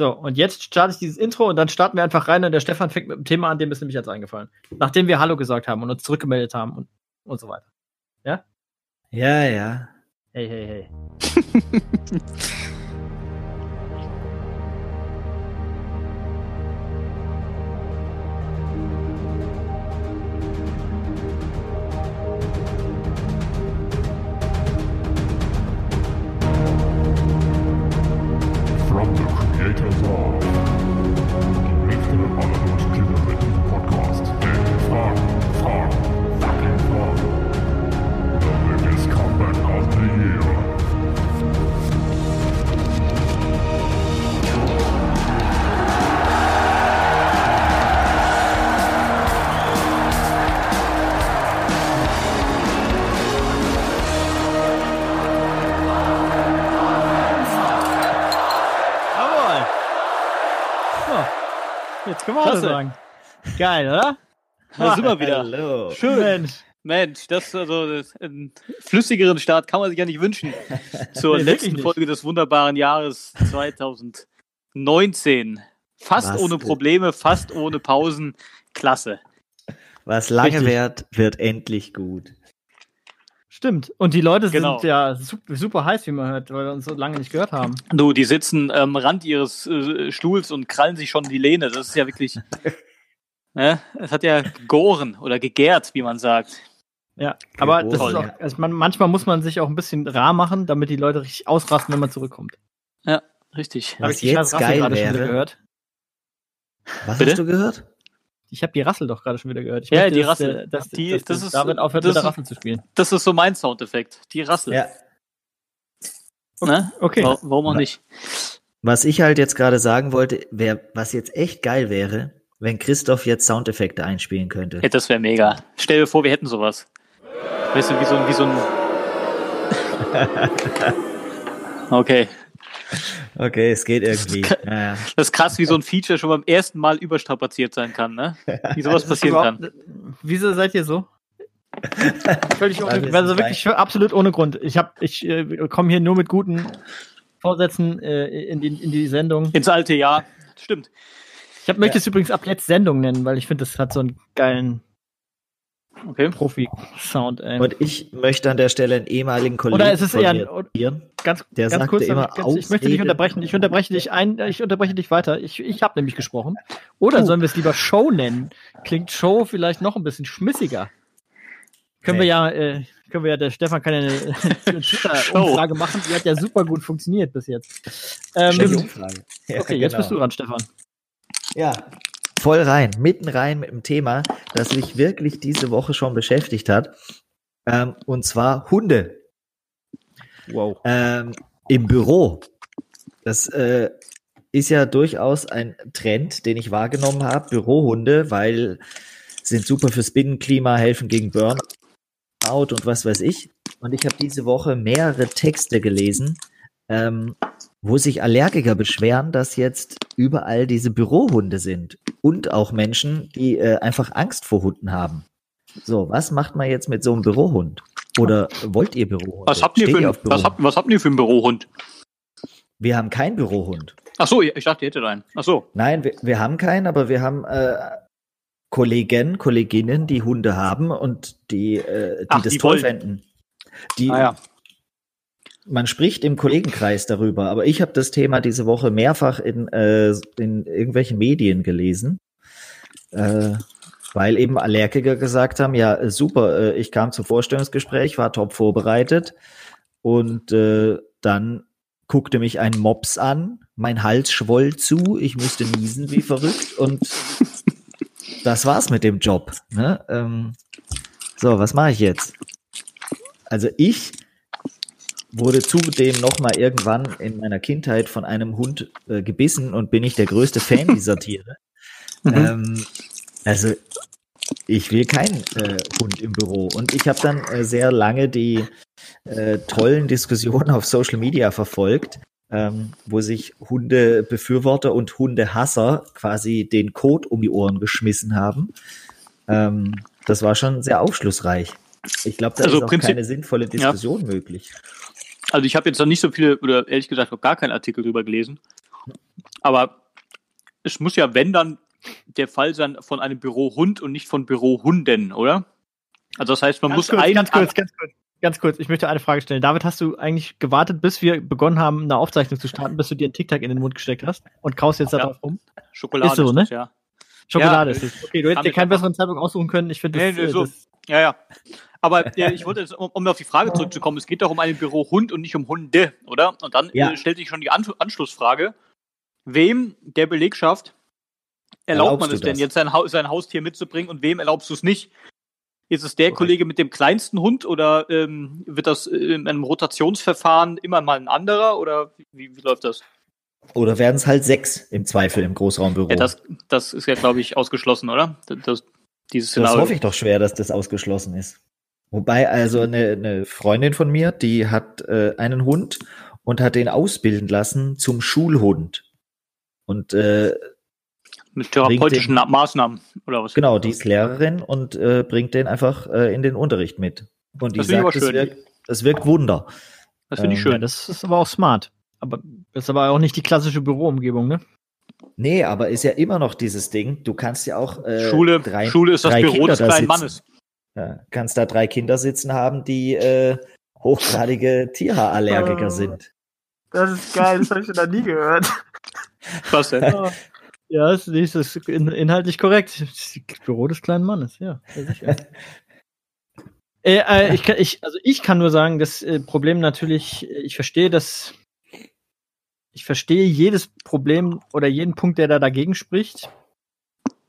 So, und jetzt starte ich dieses Intro und dann starten wir einfach rein und der Stefan fängt mit dem Thema an, dem ist nämlich jetzt eingefallen. Nachdem wir Hallo gesagt haben und uns zurückgemeldet haben und, und so weiter. Ja? Ja, ja. Hey, hey, hey. Klasse. sagen. Geil, oder? Da sind wir wieder. Hallo. Schön. Mensch. Mensch, das also das, einen flüssigeren Start kann man sich ja nicht wünschen zur Nee, letzten. Folge des wunderbaren Jahres 2019. Fast Was ohne denn? Probleme, fast ohne Pausen. Klasse. Was lange Richtig. währt, wird endlich gut. Stimmt. Und die Leute Genau. sind ja super, heiß, wie man hört, weil wir uns so lange nicht gehört haben. Du, die sitzen am Rand ihres äh, Stuhls und krallen sich schon die Lehne. Das ist ja wirklich. ne? Es hat ja gegoren oder gegärt, wie man sagt. Ja, aber das ist Toll. auch, also man, manchmal muss man sich auch ein bisschen rar machen, damit die Leute richtig ausrasten, wenn man zurückkommt. Richtig. Hab Was ich die jetzt geil gerade schon wieder wäre- gehört? Was Bitte? hast du gehört? Ich habe die Rassel doch gerade schon wieder gehört. Ich Ja, möchte, die dass, Rassel. äh, Dass, Die- dass, das dass ist- David aufhört, das mit der Rassel zu spielen. Das ist so mein Soundeffekt. Die Rassel. Ja. Ne? Okay. Wa- Warum auch nicht? Was ich halt jetzt gerade sagen wollte, wär, was jetzt echt geil wäre, wenn Christoph jetzt Soundeffekte einspielen könnte. Ja, das wäre mega. Stell dir vor, wir hätten sowas. Weißt du, wie so ein, wie so ein. Okay. Okay, es geht irgendwie. Das Ja, ja. Das ist krass, wie so ein Feature schon beim ersten Mal überstrapaziert sein kann, ne? Wie sowas passieren kann. Überhaupt- Wieso seid ihr so? Völlig ohne, also wirklich absolut ohne Grund. Ich hab, ich äh, komme hier nur mit guten Vorsätzen äh, in, die, in die Sendung. Ins alte Jahr. Stimmt. Ich hab, möchte es übrigens ab jetzt Sendung nennen, weil ich finde, das hat so einen geilen Okay. Profi-Sound. ey. Und ich möchte an der Stelle einen ehemaligen Kollegen Oder ist es eher ein, ganz, Der ganz sagte kurz, immer, ganz, ich möchte dich unterbrechen. Ich unterbreche dich ein, ich unterbreche dich weiter. Ich, ich habe nämlich gesprochen. Oder sollen wir es lieber Show nennen? Klingt Show vielleicht noch ein bisschen schmissiger. Können wir Nee. ja, äh, können wir ja, der Stefan kann ja eine, eine Twitter-Umfrage machen. Die hat ja super gut funktioniert bis jetzt. Ähm, Umfrage. Ja, okay, jetzt genau. bist du dran, Stefan. Ja. Voll rein, mitten rein mit dem Thema, das mich wirklich diese Woche schon beschäftigt hat. Ähm, und zwar Hunde Wow. ähm, im Büro. Das äh, ist ja durchaus ein Trend, den ich wahrgenommen habe. Bürohunde, weil sind super fürs Binnenklima, helfen gegen Burnout und was weiß ich. Und ich habe diese Woche mehrere Texte gelesen, ähm, wo sich Allergiker beschweren, dass jetzt überall diese Bürohunde sind. Und auch Menschen, die äh, einfach Angst vor Hunden haben. So, was macht man jetzt mit so einem Bürohund? Oder wollt ihr Bürohunde? Was habt ihr Steht für, auf was, habt, was habt ihr für einen Bürohund? Wir haben keinen Bürohund. Ach so, ich dachte, ihr hättet einen. Ach so. Nein, wir, wir haben keinen, aber wir haben äh, Kollegen, Kolleginnen, die Hunde haben und die, äh, die Ach, das die toll wollen. fänden. Die, Ah ja. Man spricht im Kollegenkreis darüber, aber ich habe das Thema diese Woche mehrfach in, äh, in irgendwelchen Medien gelesen, äh, weil eben Allergiker gesagt haben, ja, äh, super, äh, ich kam zum Vorstellungsgespräch, war top vorbereitet und äh, dann guckte mich ein Mops an, mein Hals schwoll zu, ich musste niesen wie verrückt und das war's mit dem Job. Ne? Ähm, so, was mache ich jetzt? Also ich wurde zudem noch mal irgendwann in meiner Kindheit von einem Hund äh, gebissen und bin ich der größte Fan dieser Tiere. Ähm, also ich will keinen äh, Hund im Büro. Und ich habe dann äh, sehr lange die äh, tollen Diskussionen auf Social Media verfolgt, ähm, wo sich Hundebefürworter und Hundehasser quasi den Code um die Ohren geschmissen haben. Ähm, das war schon sehr aufschlussreich. Ich glaube, da Also ist auch keine sinnvolle Diskussion möglich. Also ich habe jetzt noch nicht so viele, oder ehrlich gesagt noch gar keinen Artikel drüber gelesen. Aber es muss ja, wenn dann, der Fall sein von einem Bürohund und nicht von Bürohunden, oder? Also das heißt, man Ganz muss kurz, einen ganz kurz, ganz kurz. Ganz kurz, ich möchte eine Frage stellen. David, hast du eigentlich gewartet, bis wir begonnen haben, eine Aufzeichnung zu starten, bis du dir einen Tic-Tac in den Mund gesteckt hast und kaust jetzt da Ja. drauf rum? Schokolade Ist so, ne? das, ja. Schokolade Ja, ist es. Okay, du hättest dir keinen besseren Zeitpunkt aussuchen können. Ich finde Nee, das, nee, äh, so. das Ja, ja. Aber äh, ich wollte jetzt, um, um auf die Frage zurückzukommen, es geht doch um einen Bürohund und nicht um Hunde, oder? Und dann Ja. äh, stellt sich schon die An Anschlussfrage, wem der Belegschaft erlaubt Erlaubst man es denn das? jetzt, sein, Hau- sein Haustier mitzubringen und wem erlaubst du es nicht? Ist es der Korrekt. Kollege mit dem kleinsten Hund oder ähm, wird das äh, in einem Rotationsverfahren immer mal ein anderer oder wie, wie läuft das? Oder werden es halt sechs im Zweifel im Großraumbüro? Ja, das, das ist ja, glaube ich, ausgeschlossen, oder? Das, das, dieses Das Szenario. hoffe ich doch schwer, dass das ausgeschlossen ist. Wobei also eine, eine Freundin von mir, die hat äh, einen Hund und hat den ausbilden lassen zum Schulhund. Und äh, Mit therapeutischen bringt Maßnahmen oder was? genau, die ist Lehrerin und äh, bringt den einfach äh, in den Unterricht mit. Und die Das sagt, aber es schön. wirkt, es wirkt Wunder. Das finde ich ähm, ja, schön. das ist aber auch smart. Aber das ist aber auch nicht die klassische Büroumgebung, ne? Nee, aber ist ja immer noch dieses Ding. Du kannst ja auch äh, Schule, drei, Schule ist das Büro Kinder des da kleinen sitzen. Mannes. Ja, kannst da drei Kinder sitzen haben, die äh, hochgradige Tierhaarallergiker Oh. sind. Das ist geil, das habe ich noch nie gehört. Was denn? Ja, das ist, das ist in, inhaltlich korrekt. Das Büro des kleinen Mannes, ja. ja sicher. äh, äh, ich, kann, ich, also ich kann nur sagen, das äh, Problem natürlich, äh, ich verstehe das, ich verstehe jedes Problem oder jeden Punkt, der da dagegen spricht.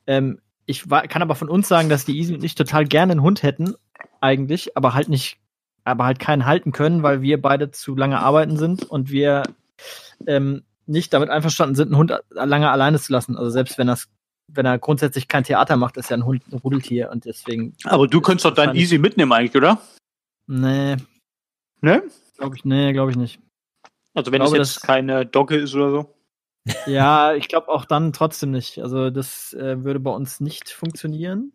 Ähm, ich kann aber von uns sagen, dass die Easy und ich total gerne einen Hund hätten, eigentlich, aber halt nicht, aber halt keinen halten können, weil wir beide zu lange arbeiten sind und wir ähm, nicht damit einverstanden sind, einen Hund lange alleine zu lassen. Also selbst wenn das, wenn er grundsätzlich kein Theater macht, ist ja ein Hund ein Rudeltier und deswegen, Aber du könntest doch dein Wahrscheinlich. Easy mitnehmen eigentlich, oder? nee, Ne? glaube ich, nee, glaube ich nicht. Also wenn glaube, es jetzt keine Dogge ist oder so. Ja, ich glaube auch dann trotzdem nicht. Also das äh, würde bei uns nicht funktionieren.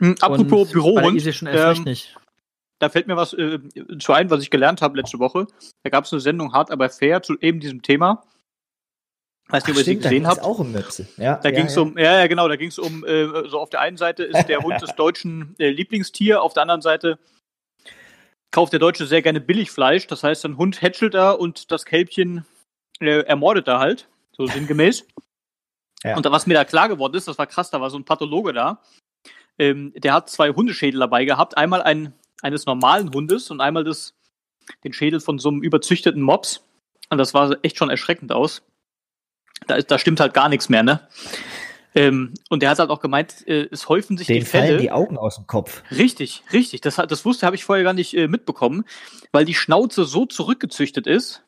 Hm, apropos Und bei der Bürohund, schon erst recht ähm, nicht. da fällt mir was äh, zu ein, was ich gelernt habe letzte Woche. Da gab es eine Sendung Hart aber fair zu eben diesem Thema. Weiß nicht, ob ihr sie da gesehen habt. auch um Möpse. Ja, Da ja, ging es ja. um, ja, ja, genau, da ging es um, äh, so auf der einen Seite ist der Hund des Deutschen äh, Lieblingstier, auf der anderen Seite kauft der Deutsche sehr gerne Billigfleisch. Das heißt, ein Hund hätschelt da und das Kälbchen äh, ermordet er halt, so sinngemäß. Ja. Und da, was mir da klar geworden ist, das war krass, da war so ein Pathologe da. Ähm, der hat zwei Hundeschädel dabei gehabt. Einmal ein, eines normalen Hundes und einmal das, den Schädel von so einem überzüchteten Mops. Und das war echt schon erschreckend aus. Da, ist, da stimmt halt gar nichts mehr, ne? Ähm, und der hat halt auch gemeint, äh, es häufen sich Den die Fälle. fallen die Augen aus dem Kopf. Richtig, richtig. Das, hat- das wusste, habe ich vorher gar nicht äh, mitbekommen, weil die Schnauze so zurückgezüchtet ist,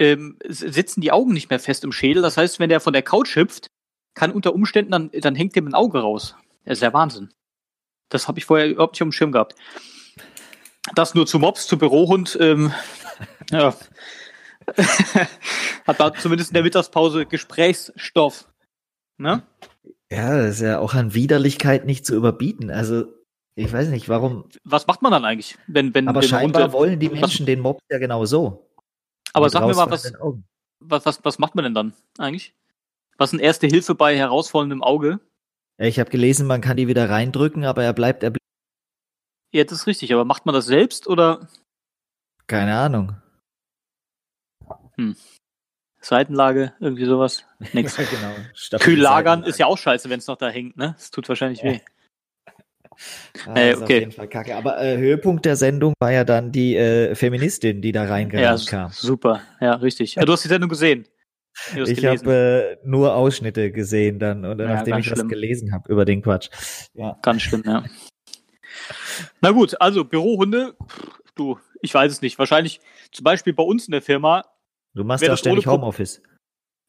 ähm, sitzen die Augen nicht mehr fest im Schädel. Das heißt, wenn der von der Couch hüpft, kann unter Umständen dann, dann hängt dem ein Auge raus. Das ist ja Wahnsinn. Das habe ich vorher überhaupt nicht auf dem Schirm gehabt. Das nur zu Mops, zu Bürohund. Ähm, ja. Hat da zumindest in der Mittagspause Gesprächsstoff. Ne? Ja, das ist ja auch an Widerlichkeit nicht zu überbieten. Also, ich weiß nicht, warum. Was macht man dann eigentlich, wenn, wenn Aber wenn scheinbar Hunde- wollen die was- Menschen den Mob ja genau so. Aber sag mir mal, was, was, was, was macht man denn dann eigentlich? Was ist eine erste Hilfe bei herausfallendem Auge? Ja, Ich habe gelesen, man kann die wieder reindrücken, aber er bleibt er Ja, das ist richtig, aber macht man das selbst oder Keine Ahnung. Seitenlage, irgendwie sowas? Nix. Ja, genau. Kühl lagern ist ja auch scheiße, wenn es noch da hängt, ne? Das tut wahrscheinlich weh. Ah, Äh, ist auf okay. jeden Fall kacke. Aber äh, Höhepunkt der Sendung war ja dann die äh, Feministin, die da Ja, reingerannt s- kam. super. Ja, richtig. Ja, du hast die Sendung gesehen. Ich habe äh, nur Ausschnitte gesehen dann, oder Ja, nachdem ich schlimm. gelesen habe über den Quatsch. Ja. Ganz schlimm, ja. Na gut, also Bürohunde, du, ich weiß es nicht. Wahrscheinlich zum Beispiel bei uns in der Firma Du machst ja das ständig Homeoffice.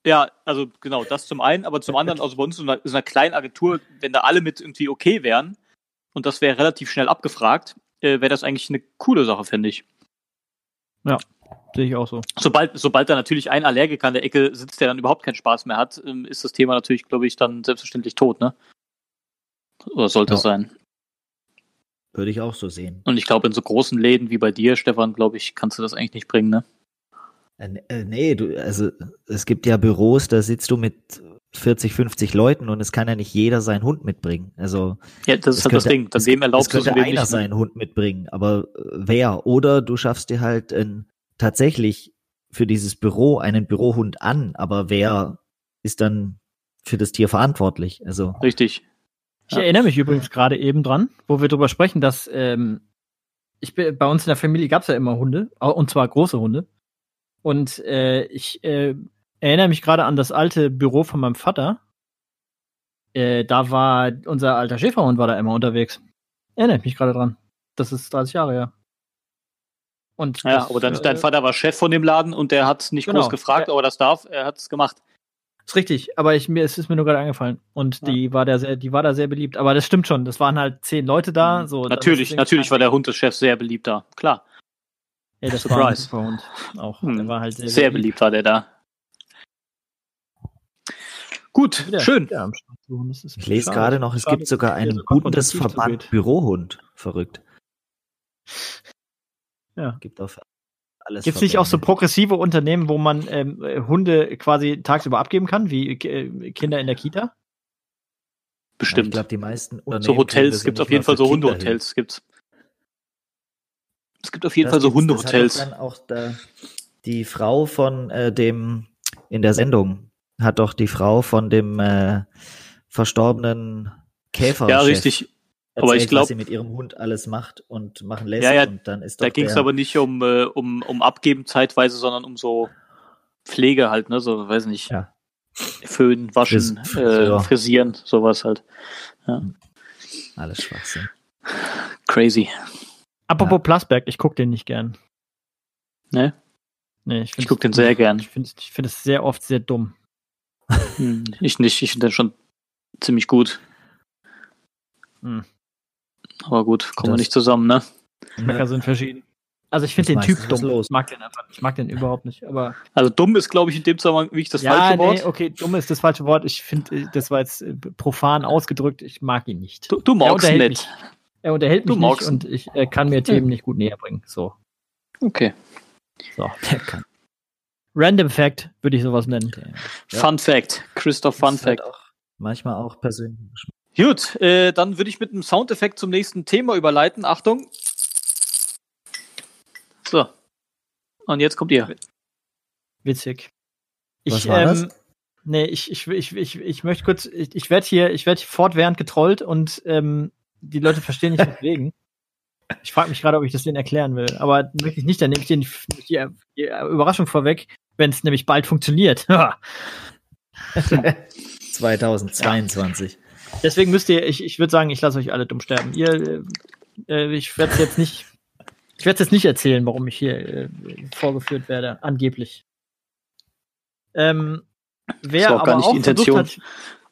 Ja, also genau, das zum einen, aber zum anderen, also bei uns in einer, in einer kleinen Agentur, wenn da alle mit irgendwie okay wären und das wäre relativ schnell abgefragt, äh, wäre das eigentlich eine coole Sache, finde ich. Sehe ich auch so. Sobald, sobald da natürlich ein Allergiker an der Ecke sitzt, der dann überhaupt keinen Spaß mehr hat, ähm, ist das Thema natürlich, glaube ich, dann selbstverständlich tot, ne? Oder sollte Ja. es sein. Würde ich auch so sehen. Und ich glaube, in so großen Läden wie bei dir, Stefan, glaube ich, kannst du das eigentlich nicht bringen, ne? Äh, äh, nee, du, also es gibt ja Büros, da sitzt du mit 40, 50 Leuten und es kann ja nicht jeder seinen Hund mitbringen. Also Ja, das ist halt das könnte- Ding. Dann es- wem du es könnte einer nicht? ne? seinen Hund mitbringen, aber äh, wer? Oder du schaffst dir halt ein, tatsächlich für dieses Büro einen Bürohund an, aber wer ist dann für das Tier verantwortlich? Also Richtig. Ich Ja. erinnere mich übrigens gerade eben dran, wo wir drüber sprechen, dass ähm, ich bin, bei uns in der Familie gab es ja immer Hunde, und zwar große Hunde. Und äh, ich äh, erinnere mich gerade an das alte Büro von meinem Vater. Äh, da war unser alter Schäferhund war da immer unterwegs. Erinnere ich mich gerade dran. Das ist 30 Jahre her. Und Ja, das, aber dein, äh, dein Vater war Chef von dem Laden und der hat nicht Genau. groß gefragt, Ja. ob er das darf. Er hat es gemacht. Ist richtig, aber ich, mir, es ist mir nur gerade eingefallen. Und Ja. die war da sehr, die war da sehr beliebt. Aber das stimmt schon. Das waren halt zehn Leute da. So, Mhm. natürlich, das ist natürlich war der Hund des Chefs sehr beliebt da. Klar. Ja, das war ein Surprise. Hund. Auch. Hm. Der war halt sehr, Sehr beliebt war der da. Gut, Ja, schön. Ja, ich lese schade. gerade noch, es Schade, gibt sogar einen so Bundesverband. Bürohund. Verrückt. Ja. Gibt auf alles. Gibt es nicht auch so progressive Unternehmen, wo man ähm, äh, Hunde quasi tagsüber abgeben kann, wie äh, Kinder in der Kita? Ich Bestimmt. glaube, die meisten so Unternehmen kriegen Hotels ja gibt es auf jeden Fall so. Hundehotels. Gibt's. Es gibt auf jeden Das Fall so gibt's, das hat Hundehotels. auch dann auch da, die Frau von äh, dem in der Sendung hat doch die Frau von dem äh, verstorbenen Käfer. Ja, richtig. Aber ich glaub- was sie mit ihrem Hund alles macht und machen lässt Ja, ja, und dann ist Da ging es aber nicht um, äh, um, um Abgeben zeitweise, sondern um so Pflege halt, ne? So, weiß nicht. Ja. Föhnen, waschen, Fris- äh, frisieren, sowas halt. alles Schwachsinn. Crazy. Apropos Plasberg, ich gucke den nicht gern. Ne? Nee, ich, Ich find's- guck den sehr gern. Ich finde ich find es sehr oft sehr dumm. Hm, Ich nicht, ich finde den schon ziemlich gut. Hm. Aber gut, kommen wir nicht zusammen, ne? Geschmäcker sind verschieden. Also ich finde den Typ dumm. los. Ich mag den einfach. nicht. Ich mag den überhaupt nicht. Aber Also dumm ist, glaube ich, in dem Zusammenhang wie ich das ja, falsche nee, Wort. okay, dumm ist das falsche Wort. Ich finde, äh, das war jetzt äh, profan ausgedrückt. Ich mag ihn nicht. Du, du Er magst unterhält nicht. mich. Er unterhält Du mich nicht magst und ich äh, kann mir Themen nicht gut näher bringen. So, Okay. so. Der kann, Random Fact würde ich sowas nennen. Ja. Fun Fact. Christoph Fun halt Fact. auch manchmal auch persönlich. Gut, äh, dann würde ich mit einem Soundeffekt zum nächsten Thema überleiten. Achtung. So. Und jetzt kommt ihr. Witzig. Was Ich, war das? ähm, nee, ich, ich, ich, ich, ich möchte kurz, ich, ich werde hier, ich werde fortwährend getrollt und ähm, die Leute verstehen nicht deswegen. Ich frage mich gerade, ob ich das denen erklären will, aber wirklich nicht, dann nehme ich denen die, die, die Überraschung vorweg, wenn es nämlich bald funktioniert. 2022. Deswegen müsst ihr, ich, ich würde sagen, ich lasse euch alle dumm sterben. Ihr, äh, ich werde es jetzt nicht, ich werde jetzt nicht erzählen, warum ich hier äh, vorgeführt werde, angeblich. Ähm, wer Ist auch gar aber nicht auch die Intention. hat,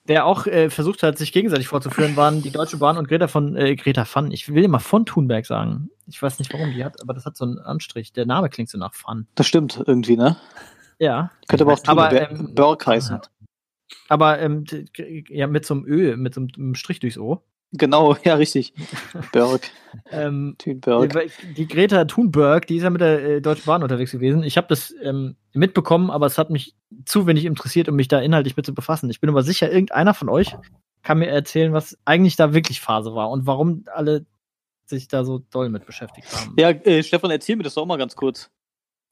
wer auch äh, versucht hat, sich gegenseitig vorzuführen, waren die Deutsche Bahn und Greta von äh, Greta Fun. Ich will immer von Thunberg sagen. Ich weiß nicht, warum die hat, aber das hat so einen Anstrich. Der Name klingt so nach Fun. Das stimmt irgendwie, ne? Ja, Könnte aber auch Ber- ähm, Berg heißen. aber ähm, ja mit so einem Ö, mit so einem Strich durchs O. Genau, ja, richtig. Berg. Ähm, Thunberg. Die Greta Thunberg, die ist ja mit der äh, Deutschen Bahn unterwegs gewesen. Ich habe das ähm, mitbekommen, aber es hat mich zu wenig interessiert, um mich da inhaltlich mit zu befassen. Ich bin aber sicher, irgendeiner von euch kann mir erzählen, was eigentlich da wirklich Phase war und warum alle sich da so doll mit beschäftigt haben. Ja, äh, Stefan, erzähl mir das doch mal ganz kurz.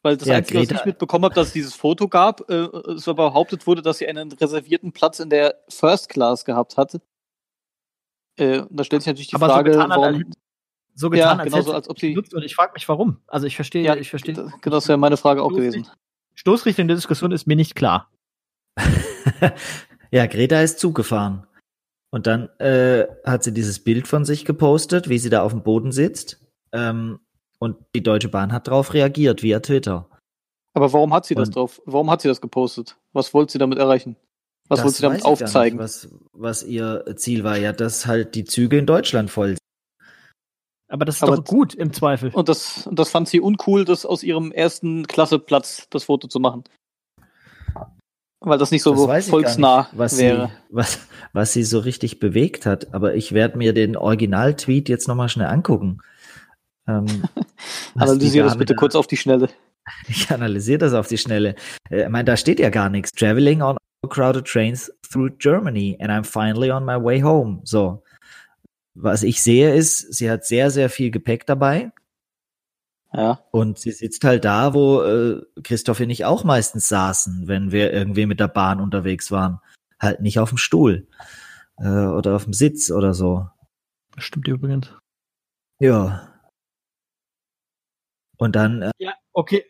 Weil das Ja, Einzige, was Greta- ich mitbekommen habe, dass es dieses Foto gab, äh, es behauptet wurde, dass sie einen reservierten Platz in der First Class gehabt hatte. Äh, und da stellt sich natürlich die Aber so Frage, getan hat, warum. als- So getan, ja, als genau hätte so, als ob sie. und ich frage mich, warum. Also ich verstehe, Ja, ich verstehe. Genau, das wäre meine Frage auch gewesen. Stoßrichtung der Diskussion ist mir nicht klar. ja, Greta ist zugefahren. Und dann äh, hat sie dieses Bild von sich gepostet, wie sie da auf dem Boden sitzt. Ähm, und die Deutsche Bahn hat darauf reagiert via Twitter. Aber warum hat sie das Und- drauf? Warum hat sie das gepostet? Was wollte sie damit erreichen? Was wollte sie damit weiß ich gar nicht, aufzeigen? was, was ihr Ziel war, ja, dass halt die Züge in Deutschland voll sind. Aber das ist Aber- doch gut im Zweifel. Und das, und das fand sie uncool, das aus ihrem ersten Klasseplatz das Foto zu machen. Weil das nicht so Das weiß ich gar volksnah nicht, was wäre. Sie, was, was sie so richtig bewegt hat. Aber ich werde mir den Original-Tweet jetzt nochmal schnell angucken. Ähm, Analysiere das bitte da- kurz auf die Schnelle. Ich analysiere das auf die Schnelle. Äh, Ich meine, da steht ja gar nichts. Traveling on crowded trains through Germany and I'm finally on my way home. So. Was ich sehe ist, sie hat sehr, sehr viel Gepäck dabei Ja. und sie sitzt halt da, wo äh, Christoph und ich auch meistens saßen, wenn wir irgendwie mit der Bahn unterwegs waren. Halt nicht auf dem Stuhl äh, oder auf dem Sitz oder so. Das stimmt übrigens. Ja. Und dann äh, Ja, okay.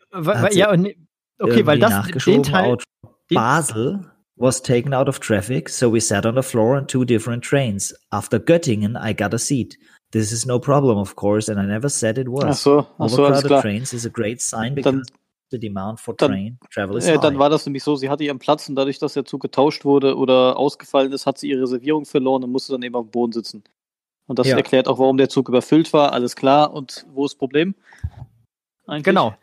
sie Ja, und, okay, weil das den Teil. den- Basel was taken out of traffic, so we sat on the floor on two different trains. After Göttingen, I got a seat. This is no problem, of course, and I never said it was. Ach so, ach so, Overcrowded klar. trains is a great sign Dann- because the demand for dann- train travel is Äh, high. dann war das nämlich so, sie hatte ihren Platz und dadurch, dass der Zug getauscht wurde oder ausgefallen ist, hat sie ihre Reservierung verloren und musste dann eben auf dem Boden sitzen. Und das Ja. erklärt auch, warum der Zug überfüllt war, alles klar. Und wo ist das Problem? Eigentlich? Genau.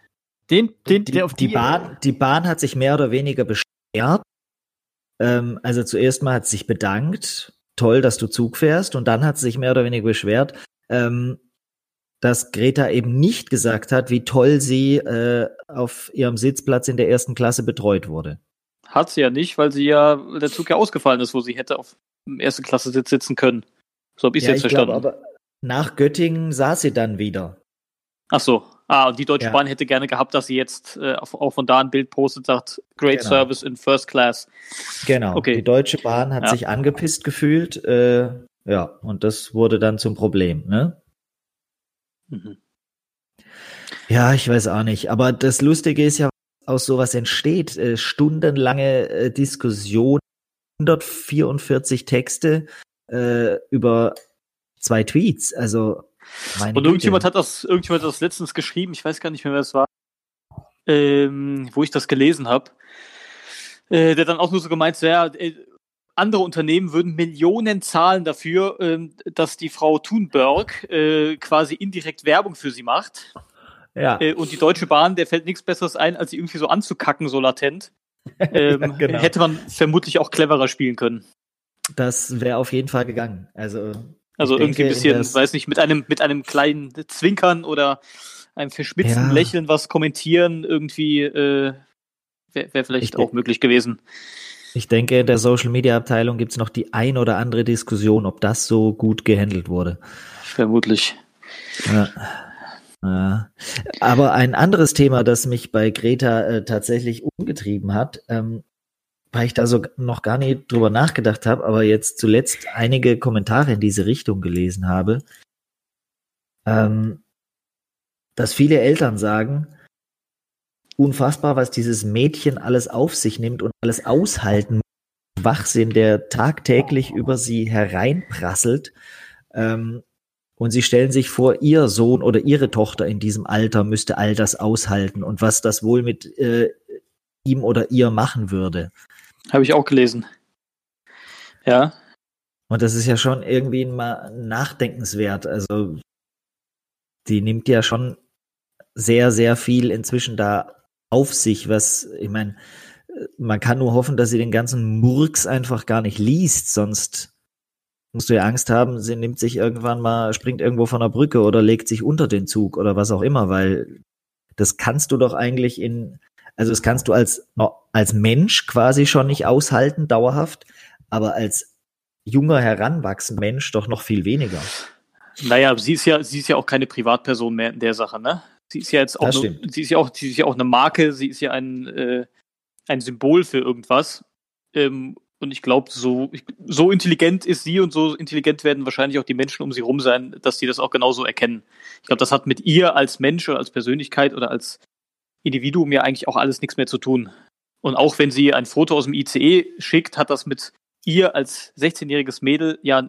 Den, den, die, der auf die, Bahn, die Bahn hat sich mehr oder weniger beschwert. Ähm, also zuerst mal hat sie sich bedankt, toll, dass du Zug fährst, und dann hat sie sich mehr oder weniger beschwert, ähm, dass Greta eben nicht gesagt hat, wie toll sie äh, auf ihrem Sitzplatz in der ersten Klasse betreut wurde. Hat sie ja nicht, weil sie ja, der Zug ja ausgefallen ist, wo sie hätte auf dem ersten Klasse Sitz sitzen können. So habe ich es ja, jetzt ich glaube, verstanden. aber nach Göttingen saß sie dann wieder. Ach so. Ah, und die Deutsche Ja. Bahn hätte gerne gehabt, dass sie jetzt äh, auch von da ein Bild postet, sagt, Great Genau. Service in First Class. Genau. Okay. Die Deutsche Bahn hat Ja. sich angepisst gefühlt. Äh, ja, und das wurde dann zum Problem. Ne? Mhm. Ja, ich weiß auch nicht. Aber das Lustige ist ja, aus sowas entsteht. Äh, stundenlange äh, Diskussion, 144 Texte äh, über zwei Tweets. Also, meine Und irgendjemand Güte. hat das, irgendjemand hat das letztens geschrieben, ich weiß gar nicht mehr, wer es war, ähm, wo ich das gelesen habe, äh, der dann auch nur so gemeint, so, ja, äh, andere Unternehmen würden Millionen zahlen dafür, ähm, dass die Frau Thunberg äh, quasi indirekt Werbung für sie macht. Ja, Äh, und die Deutsche Bahn, der fällt nichts Besseres ein, als sie irgendwie so anzukacken, so latent. Ähm, Ja, genau. Hätte man vermutlich auch cleverer spielen können. das wäre auf jeden Fall gegangen. Also, Also Ich irgendwie denke, ein in bisschen, das- weiß nicht, mit einem, mit einem kleinen Zwinkern oder einem verschmitzten Ja. Lächeln was kommentieren, irgendwie äh, wäre wär vielleicht Ich auch möglich gewesen. ich denke, in der Social Media Abteilung gibt's noch die ein oder andere Diskussion, ob das so gut gehandelt wurde. Vermutlich. Ja. Ja. Aber ein anderes Thema, das mich bei Greta äh, tatsächlich umgetrieben hat, ähm, weil ich da so noch gar nicht drüber nachgedacht habe, aber jetzt zuletzt einige Kommentare in diese Richtung gelesen habe, ähm, dass viele Eltern sagen, unfassbar, was dieses Mädchen alles auf sich nimmt und alles aushalten muss. Wachsinn, der tagtäglich über sie hereinprasselt. Ähm, und sie stellen sich vor, ihr Sohn oder ihre Tochter in diesem Alter müsste all das aushalten und was das wohl mit äh, ihm oder ihr machen würde. Habe ich auch gelesen. Ja. Und das ist ja schon irgendwie mal nachdenkenswert. Also die nimmt ja schon sehr, sehr viel inzwischen da auf sich, was, ich meine, man kann nur hoffen, dass sie den ganzen Murks einfach gar nicht liest, sonst musst du ja Angst haben, sie nimmt sich irgendwann mal, springt irgendwo von der Brücke oder legt sich unter den Zug oder was auch immer, weil das kannst du doch eigentlich in, also das kannst du als, als Mensch quasi schon nicht aushalten, dauerhaft, aber als junger, heranwachsender Mensch doch noch viel weniger. Naja, sie ist ja, sie ist ja auch keine Privatperson mehr in der Sache, ne? Sie ist ja jetzt auch, stimmt. sie ist ja auch, sie ist ja auch eine Marke, sie ist ja ein, äh, ein Symbol für irgendwas. Ähm, und ich glaube, so, so intelligent ist sie und so intelligent werden wahrscheinlich auch die Menschen um sie rum sein, dass sie das auch genauso erkennen. Ich glaube, das hat mit ihr als Mensch oder als Persönlichkeit oder als Individuum ja eigentlich auch alles nichts mehr zu tun. Und auch wenn sie ein Foto aus dem ICE schickt, hat das mit ihr als 16-jähriges Mädel ja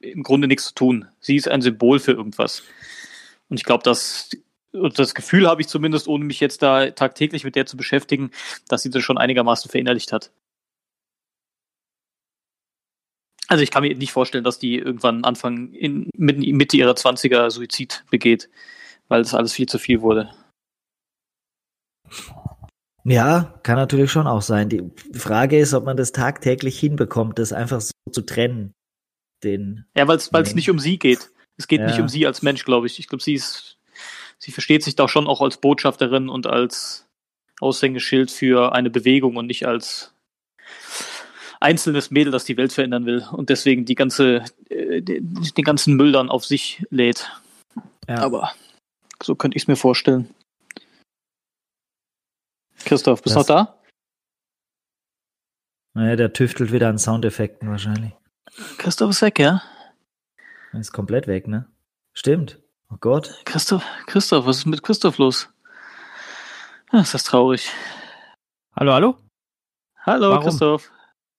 im Grunde nichts zu tun. Sie ist ein Symbol für irgendwas. Und ich glaube, dass das Gefühl habe ich zumindest, ohne mich jetzt da tagtäglich mit der zu beschäftigen, dass sie das schon einigermaßen verinnerlicht hat. Also ich kann mir nicht vorstellen, dass die irgendwann Anfang in Mitte ihrer 20er Suizid begeht, weil das alles viel zu viel wurde. Ja, kann natürlich schon auch sein. Die Frage ist, ob man das tagtäglich hinbekommt, das einfach so zu trennen. Den, Ja, weil es nicht um sie geht. Es geht Ja. nicht um sie als Mensch, glaube ich. Ich glaube, sie ist, sie versteht sich da schon auch als Botschafterin und als Aushängeschild für eine Bewegung und nicht als einzelnes Mädel, das die Welt verändern will und deswegen die ganze, äh, den, den ganzen Müll dann auf sich lädt. Ja. Aber so könnte ich es mir vorstellen. Christoph, bist du noch da? Naja, der tüftelt wieder an Soundeffekten wahrscheinlich. Christoph ist weg, ja? Er ist komplett weg, ne? Stimmt. Oh Gott. Christoph, Christoph, was ist mit Christoph los? Ah, ist das traurig. Hallo, hallo? Hallo, Warum? Christoph.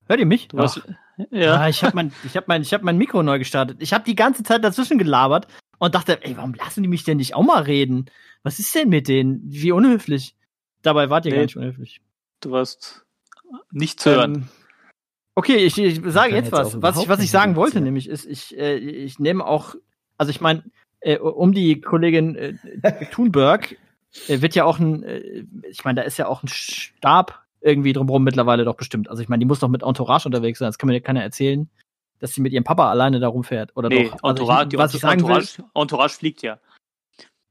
Hört ihr mich? Du warst, Ach. ja. Ah, ich habe mein, ich hab mein, ich hab mein Mikro neu gestartet. Ich habe die ganze Zeit dazwischen gelabert und dachte, ey, warum lassen die mich denn nicht auch mal reden? Was ist denn mit denen? Wie unhöflich. Dabei wart ihr Nee. gar nicht unhöflich. Du warst nicht zu hören. Ähm, okay, ich, ich sage jetzt jetzt was. Was ich, was ich sagen wollte, nämlich ist, ich, äh, ich nehme auch, also ich meine, äh, um die Kollegin äh, Thunberg äh, wird ja auch ein, äh, ich meine, da ist ja auch ein Stab irgendwie drumherum mittlerweile doch bestimmt. Also ich meine, die muss doch mit Entourage unterwegs sein. Das kann mir ja keiner erzählen, dass sie mit ihrem Papa alleine da rumfährt. Oder nee, doch? Also Entourage, ich, die was ich sagen will, Entourage, Entourage fliegt ja.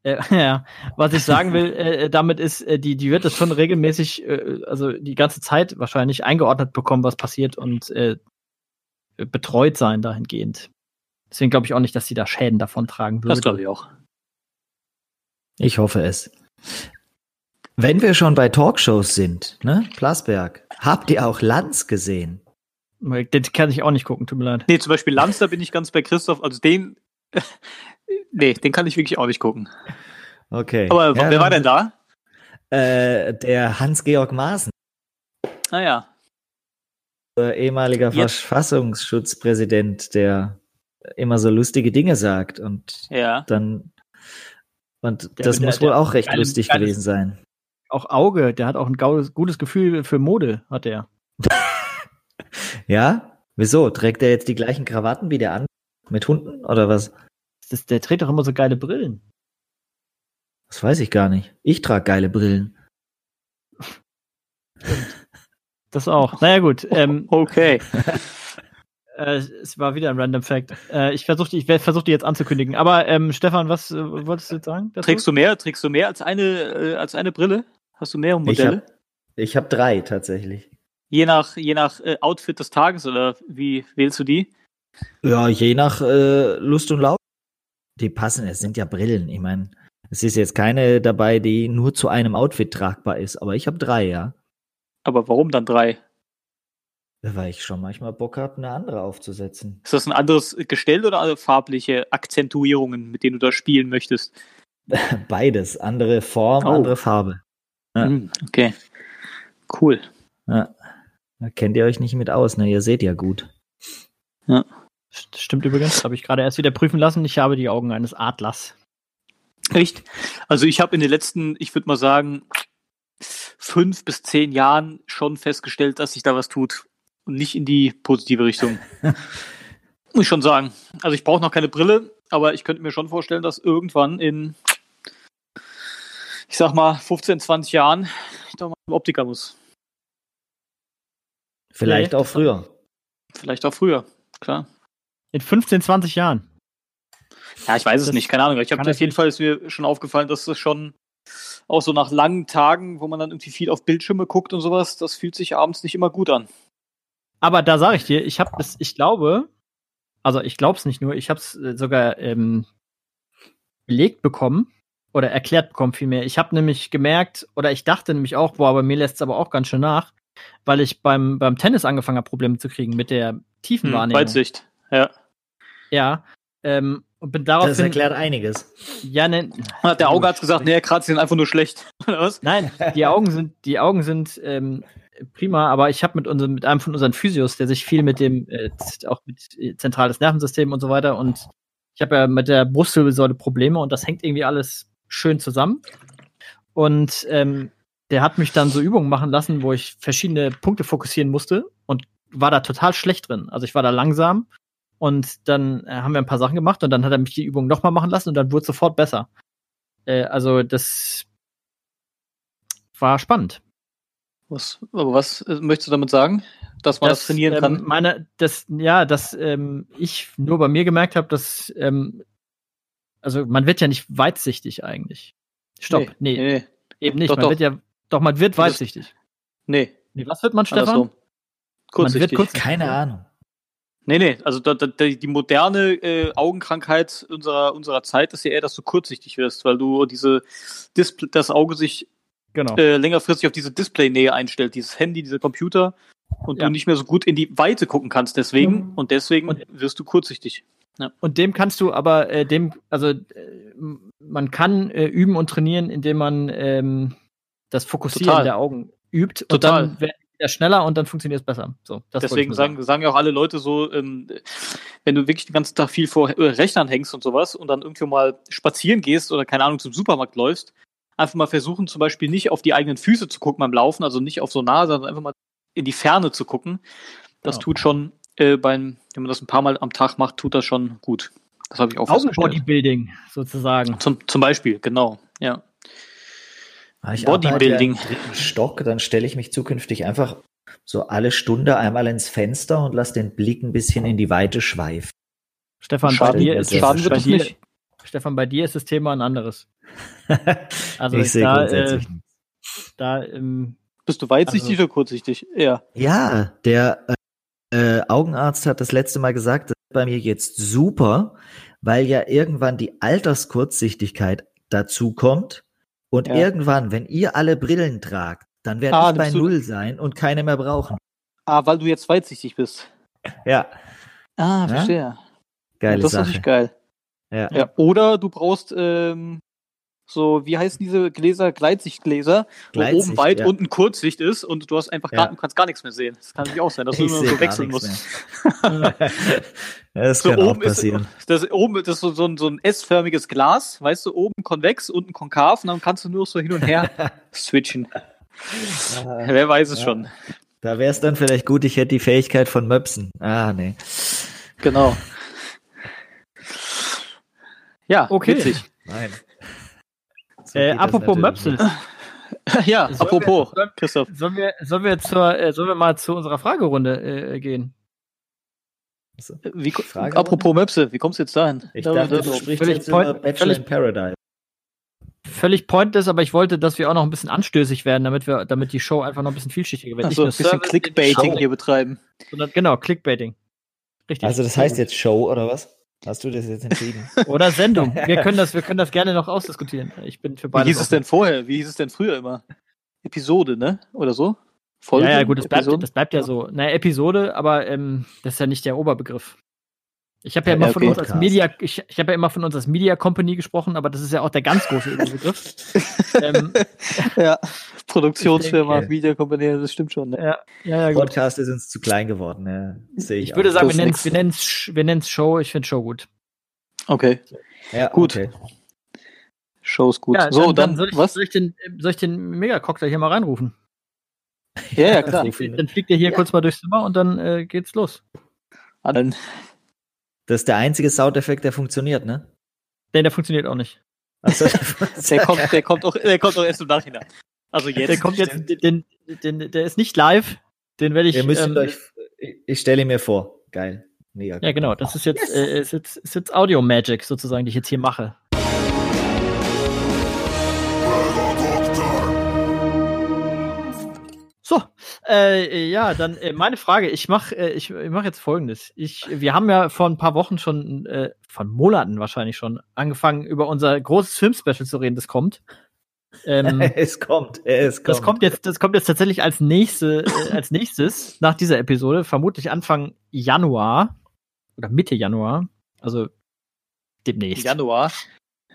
Äh, ja, was ich sagen will, äh, damit ist, äh, die, die wird das schon regelmäßig, äh, also die ganze Zeit wahrscheinlich eingeordnet bekommen, was passiert und äh, betreut sein dahingehend. Deswegen glaube ich auch nicht, dass sie da Schäden davon tragen würde. Das glaube ich auch. Ich hoffe es. Wenn wir schon bei Talkshows sind, ne? Plasberg, habt ihr auch Lanz gesehen? Den kann ich auch nicht gucken, tut mir leid. Nee, zum Beispiel Lanz, da bin ich ganz bei Christoph. Also den, nee, den kann ich wirklich auch nicht gucken. Okay. Aber Ja, wer war denn da? Äh, der Hans-Georg Maaßen, Naja, äh, ehemaliger Jetzt- Verfassungsschutzpräsident, der immer so lustige Dinge sagt und ja. dann und Der- das der- muss wohl der- auch recht geile- lustig geiles- gewesen sein. Auch Auge, der hat auch ein gutes Gefühl für Mode, hat der. Ja? Wieso? Trägt er jetzt die gleichen Krawatten wie der andere? Mit Hunden oder was? Das, der trägt doch immer so geile Brillen. Das weiß ich gar nicht. Ich trage geile Brillen. Das auch. Naja, gut. Ähm, Okay. äh, es war wieder ein Random Fact. Äh, ich versuche die, ich versuch die jetzt anzukündigen. Aber ähm, Stefan, was äh, wolltest du jetzt sagen? dazu? Trägst du mehr? Trägst du mehr als eine, äh, als eine Brille? Hast du mehrere Ich Modelle? habe ich hab drei tatsächlich. Je nach, je nach äh, Outfit des Tages oder wie wählst du die? Ja, je nach äh, Lust und Laune. Die passen, es sind ja Brillen. Ich meine, es ist jetzt keine dabei, die nur zu einem Outfit tragbar ist, aber ich habe drei, ja. Aber warum dann drei? Weil ich schon manchmal Bock habe, eine andere aufzusetzen. Ist das ein anderes Gestell oder farbliche Akzentuierungen, mit denen du da spielen möchtest? Beides. Andere Form, Oh. andere Farbe. Ja. Hm, okay. Cool. Ja. Da kennt ihr euch nicht mit aus, ne? Ihr seht ja gut. St- Stimmt übrigens, habe ich gerade erst wieder prüfen lassen. Ich habe die Augen eines Adlers. Echt? Also ich habe in den letzten, ich würde mal sagen, fünf bis zehn Jahren schon festgestellt, dass sich da was tut. Und nicht in die positive Richtung. Muss ich schon sagen. Also ich brauche noch keine Brille, aber ich könnte mir schon vorstellen, dass irgendwann in, ich sag mal, 15, 20 Jahren ich doch mal zum Optiker muss. Vielleicht Nee. auch früher. Vielleicht auch früher, klar. In 15, 20 Jahren. Ja, ich weiß es Das nicht, keine Ahnung. Ich habe auf jeden Fall ist mir schon aufgefallen, dass das schon auch so nach langen Tagen, wo man dann irgendwie viel auf Bildschirme guckt und sowas, das fühlt sich abends nicht immer gut an. Aber da sage ich dir, ich habe es, ich glaube, also ich glaube es nicht nur, ich habe es äh, sogar ähm, belegt bekommen oder erklärt bekommen vielmehr. Ich habe nämlich gemerkt, oder ich dachte nämlich auch, boah, aber mir lässt es aber auch ganz schön nach, weil ich beim, beim Tennis angefangen habe, Probleme zu kriegen mit der Hm, Tiefenwahrnehmung. Weitsicht. Ja. Ja. Ähm, und bin Das daraufhin. erklärt einiges. Ja, ne, Hat der Auge hat gesagt, nee, er kratzt ihn einfach nur schlecht. Oder was? Nein, die Augen sind, die Augen sind ähm, prima, aber ich habe mit unserem, mit einem von unseren Physios, der sich viel mit dem, äh, auch mit äh, zentrales Nervensystem und so weiter und ich habe ja mit der Brustwirbelsäule Probleme und das hängt irgendwie alles schön zusammen. Und ähm, der hat mich dann so Übungen machen lassen, wo ich verschiedene Punkte fokussieren musste und war da total schlecht drin. Also ich war da langsam und dann äh, haben wir ein paar Sachen gemacht und dann hat er mich die Übung nochmal machen lassen und dann wurde es sofort besser. Äh, also das war spannend. was aber was äh, möchtest du damit sagen? Dass man das, trainieren ähm, kann? Meine, das, ja, dass ähm, ich nur bei mir gemerkt habe, dass ähm, also man wird ja nicht weitsichtig eigentlich. Stopp, nee, nee. eben nicht. Doch, man doch. wird ja, Doch, man wird weitsichtig. Nee, Nee, was wird man, Stefan? andersrum. Kurzsichtig. kurz- Keine Ahnung. Nee, nee, also da, da, die moderne äh, Augenkrankheit unserer, unserer Zeit ist ja eher, dass du kurzsichtig wirst, weil du diese Display, das Auge sich Genau. äh, längerfristig auf diese Displaynähe einstellt, dieses Handy, dieser Computer und Ja. du nicht mehr so gut in die Weite gucken kannst deswegen und deswegen Und- wirst du kurzsichtig. Und dem kannst du aber, äh, dem, also äh, man kann äh, üben und trainieren, indem man ähm, das Fokussieren Total. der Augen übt und Total. dann werden die wieder schneller und dann funktioniert es besser. So, Deswegen sagen, sagen ja auch alle Leute so, ähm, wenn du wirklich den ganzen Tag viel vor äh, Rechnern hängst und sowas und dann irgendwo mal spazieren gehst oder keine Ahnung zum Supermarkt läufst, einfach mal versuchen zum Beispiel nicht auf die eigenen Füße zu gucken beim Laufen, also nicht auf so nah, sondern einfach mal in die Ferne zu gucken. Das Genau. tut schon äh, beim, wenn man das ein paar Mal am Tag macht, tut das schon gut. Das habe ich auch. Augenbodybuilding sozusagen. Zum, zum Beispiel, genau, ja. Ah, Ich Bodybuilding. im dritten Stock, dann stelle ich mich zukünftig einfach so alle Stunde einmal ins Fenster und lasse den Blick ein bisschen in die Weite schweifen. Stefan, bei dir ist schaden bei das dir, nicht. Stefan, bei dir ist das Thema ein anderes. Also ich sehe da, äh, da ähm, Bist du weitsichtig Also- oder kurzsichtig? Ja. Ja, der äh, Augenarzt hat das letzte Mal gesagt, das ist bei mir jetzt super, weil ja irgendwann die Alterskurzsichtigkeit dazu kommt und Ja. irgendwann, wenn ihr alle Brillen tragt, dann werde Ah, ich bei Null sein und keine mehr brauchen. Ah, weil du jetzt weitsichtig bist. Ja, Ah, Ja? verstehe. geile das ist Sache. natürlich geil. Ja. Ja. Oder du brauchst ähm, so, wie heißen diese Gläser? Gleitsichtgläser, wo Gleitsicht, oben weit, ja. unten Kurzsicht ist und du hast einfach Ja. gar, du kannst gar nichts mehr sehen. Das kann natürlich auch sein, dass du immer so wechseln musst. das So kann auch oben ist, passieren. das oben das ist so, so, ein, so ein S-förmiges Glas, weißt du, oben konvex, unten konkav und dann kannst du nur so hin und her switchen. Wer weiß es Ja. schon. Da wäre es dann vielleicht gut, ich hätte die Fähigkeit von Möpsen. Ah, nee. Genau. Ja, Okay. witzig. Nein. Äh, apropos Möpsel, ja, Sollen apropos, wir- Christoph. sollen wir, sollen wir zur, äh, sollen wir mal zu unserer Fragerunde äh, gehen? nicht. Wie, Frage apropos Möpse, wie kommst du jetzt dahin? Ich Da- dachte, da- du sprichst völlig jetzt über point- Bachelor völlig- in Paradise. Völlig pointless, aber ich wollte, dass wir auch noch ein bisschen anstößig werden, damit wir, damit die Show einfach noch ein bisschen vielschichtiger wird. Also ein bisschen Service, Clickbaiting hier betreiben. Sondern, genau, Clickbaiting. Richtig. Also das heißt jetzt Show oder was? Hast du das jetzt entschieden? Oder Sendung. Wir können das, wir können das gerne noch ausdiskutieren. Ich bin für Wie beides. hieß es denn vorher? Wie hieß es denn früher immer? Episode, ne? Oder so? Folge? Ja, ja, gut, das bleibt, das bleibt ja so. Naja, Episode, aber ähm, das ist ja nicht der Oberbegriff. Ich habe ja Ja, immer von okay. uns als. Media, ich, ich habe ja immer von uns als Media Company gesprochen, aber das ist ja auch der ganz große Überbegriff. ähm, ja, Produktionsfirma, denke- Media Company, das stimmt schon. Ne? ja, ja, ja, gut. Podcast ist uns zu klein geworden. Ja, sehe ich Ich würde sagen, wir wir nennen's, wir nennen's Show. Ich finde Show gut. Okay, ja, gut. Okay. Show ist gut. Ja, so, dann, soll, ich, was? soll ich den, soll ich den Mega-Cocktail hier mal reinrufen? Ja, ja, klar. Dann fliegt er hier Ja. kurz mal durchs Zimmer und dann äh, geht's los. Dann, Das ist der einzige Soundeffekt, der funktioniert, ne? Nee, der funktioniert auch nicht. Also, der, kommt, der, kommt auch, der kommt auch erst im Nachhinein. Also jetzt. Der kommt jetzt, den, den, der ist nicht live. Den werde ich. Ihr müsst ähm, euch, ich, ich stelle mir vor. Geil. Mega. Ja, genau. Das ist jetzt, äh, ist jetzt, ist jetzt Audio Magic sozusagen, die ich jetzt hier mache. So, äh, ja, dann äh, meine Frage. Ich mache äh, ich, ich mach jetzt folgendes. Ich, wir haben ja vor ein paar Wochen schon, äh, von Monaten wahrscheinlich schon, angefangen, über unser großes Filmspecial zu reden, das kommt. Ähm, es kommt, es kommt. das kommt jetzt, das kommt jetzt tatsächlich als nächste, äh, als nächstes nach dieser Episode, vermutlich Anfang Januar oder Mitte Januar, also demnächst. Januar.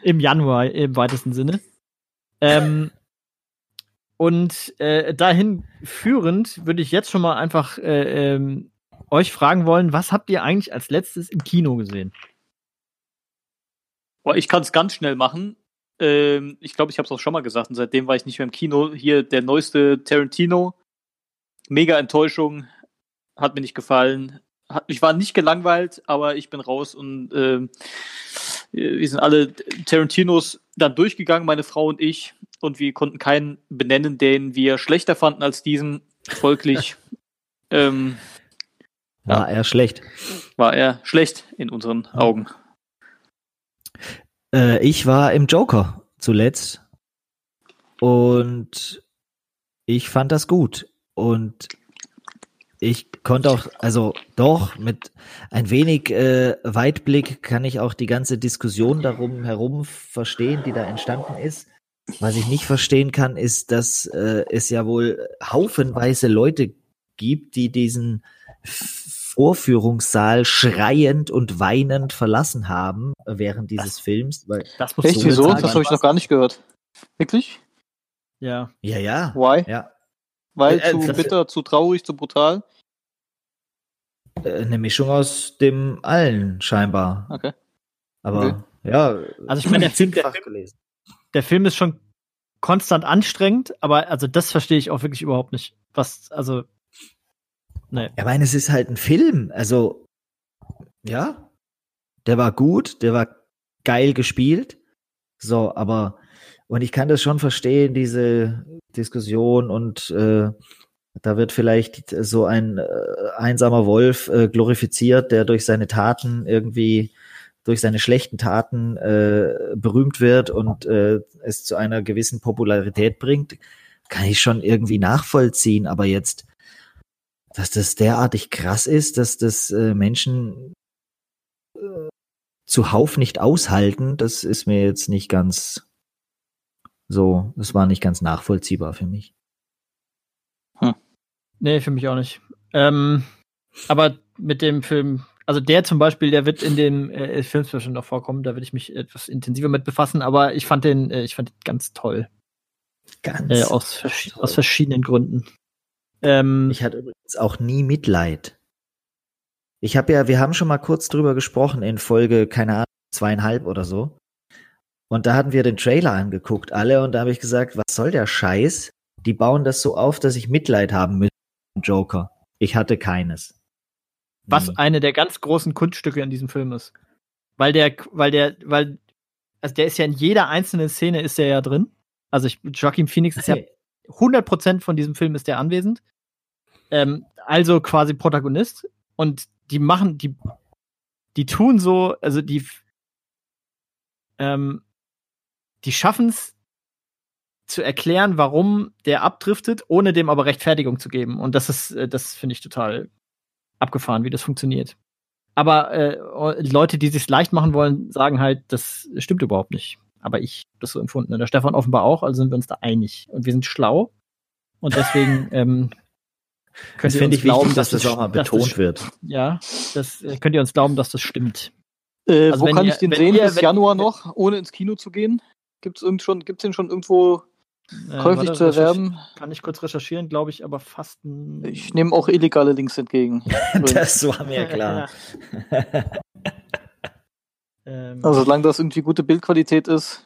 Im Januar im weitesten Sinne. Ähm, und äh, dahin führend würde ich jetzt schon mal einfach äh, ähm, euch fragen wollen, was habt ihr eigentlich als letztes im Kino gesehen? Boah, ich kann es ganz schnell machen. Ähm, ich glaube, ich habe es auch schon mal gesagt und seitdem war ich nicht mehr im Kino. Hier der neueste Tarantino. Mega Enttäuschung. Hat mir nicht gefallen. Hat, ich war nicht gelangweilt, aber ich bin raus und ähm, wir sind alle Tarantinos dann durchgegangen, meine Frau und ich. Und wir konnten keinen benennen, den wir schlechter fanden als diesen. Folglich ähm, War er schlecht. war er schlecht in unseren Augen. Äh, ich war im Joker zuletzt. Und ich fand das gut. Und ich konnte auch, also doch, mit ein wenig äh, Weitblick kann ich auch die ganze Diskussion darum herum verstehen, die da entstanden ist. Was ich nicht verstehen kann, ist, dass äh, es ja wohl haufenweise Leute gibt, die diesen Vorführungssaal schreiend und weinend verlassen haben während dieses Films. Weil Das muss Echt, so wieso? Das habe ich noch gar nicht gehört. Wirklich? Ja. ja, ja, Why? ja. Weil Äh, äh, zu bitter, zu traurig, zu brutal? Äh, Eine Mischung aus dem allen scheinbar. Okay. Aber ja, Also ich meine, der Film, der, der Film ist schon konstant anstrengend, aber also das verstehe ich auch wirklich überhaupt nicht. Was, also, nee. Ich meine, es ist halt ein Film. Also, ja, der war gut, der war geil gespielt. So, aber, und ich kann das schon verstehen, diese Diskussion und äh, da wird vielleicht so ein äh, einsamer Wolf äh, glorifiziert, der durch seine Taten irgendwie, durch seine schlechten Taten äh, berühmt wird und äh, es zu einer gewissen Popularität bringt. Kann ich schon irgendwie nachvollziehen, aber jetzt dass das derartig krass ist, dass das äh, Menschen äh, zuhauf nicht aushalten, das ist mir jetzt nicht ganz so, das war nicht ganz nachvollziehbar für mich. Nee, für mich auch nicht. Ähm, aber mit dem Film, also der zum Beispiel, der wird in dem äh, Film bestimmt noch vorkommen, da würde ich mich etwas intensiver mit befassen, aber ich fand den, äh, ich fand den ganz toll. Ganz. Äh, aus, vers toll. aus verschiedenen Gründen. Ähm, ich hatte übrigens auch nie Mitleid. Ich habe ja, wir haben schon mal kurz drüber gesprochen in Folge, keine Ahnung, zweieinhalb oder so. Und da hatten wir den Trailer angeguckt, alle, und da habe ich gesagt, was soll der Scheiß? Die bauen das so auf, dass ich Mitleid haben müsste mit dem Joker. Ich hatte keines. was Nie. eine der ganz großen Kunststücke in diesem Film ist. Weil der, weil der, weil, also der ist ja in jeder einzelnen Szene ist der ja drin. Also ich, Joaquin Phoenix ist ja Hey, 100% von diesem Film ist der anwesend. Ähm, also quasi Protagonist. Und die machen, die, die tun so, also die, ähm, die schaffen es zu erklären, warum der abdriftet, ohne dem aber Rechtfertigung zu geben. Und das ist, äh, das finde ich total abgefahren, wie das funktioniert. Aber äh, Leute, die sich leicht machen wollen, sagen halt, das stimmt überhaupt nicht. Aber ich hab das so empfunden. Und der Stefan offenbar auch, also sind wir uns da einig. Und wir sind schlau. Und deswegen ähm, könnt Das ihr finde uns ich glauben, wichtig, dass das das- auch mal dass das- betont wird. Ja, das äh, könnt ihr uns glauben, dass das stimmt. Äh, Also wo kann ihr- ich den sehen ihr- bis wenn- Januar noch, ohne ins Kino zu gehen? Gibt's irgend schon, gibt's den schon irgendwo Äh, käuflich warte, zu erwerben? Kann ich kurz recherchieren, glaube ich, aber fast. Ich nehme auch illegale Links entgegen. Das war mir klar. ähm, Also solange das irgendwie gute Bildqualität ist.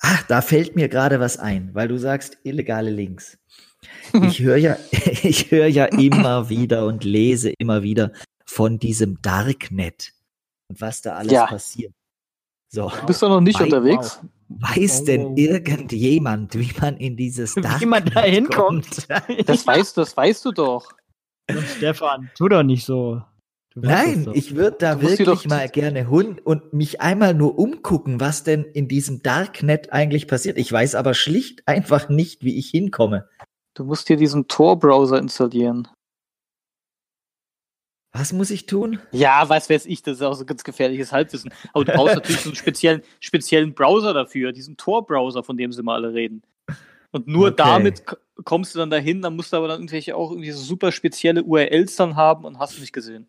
Ach, da fällt mir gerade was ein, weil du sagst illegale Links. Ich höre ja, ich höre ja immer wieder und lese immer wieder von diesem Darknet und was da alles Ja. passiert. So, Du bist doch noch nicht Wow. unterwegs. Weiß Oh, denn wow. irgendjemand, wie man in dieses Darknet Wie man da hinkommt. Das weißt, das weißt du doch. Stefan, tu doch nicht so. Du Nein, ich würde da Du wirklich mal gerne Hund und mich einmal nur umgucken, was denn in diesem Darknet eigentlich passiert. Ich weiß aber schlicht einfach nicht, wie ich hinkomme. Du musst dir diesen Tor-Browser installieren. Was muss ich tun? Ja, was weiß ich, das ist auch so ganz gefährliches Halbwissen. Aber du brauchst natürlich so einen speziellen, speziellen Browser dafür, diesen Tor-Browser, von dem sie mal alle reden. Und nur Okay. damit kommst du dann dahin, dann musst du aber dann irgendwelche auch irgendwie so super spezielle URLs dann haben und hast du nicht gesehen.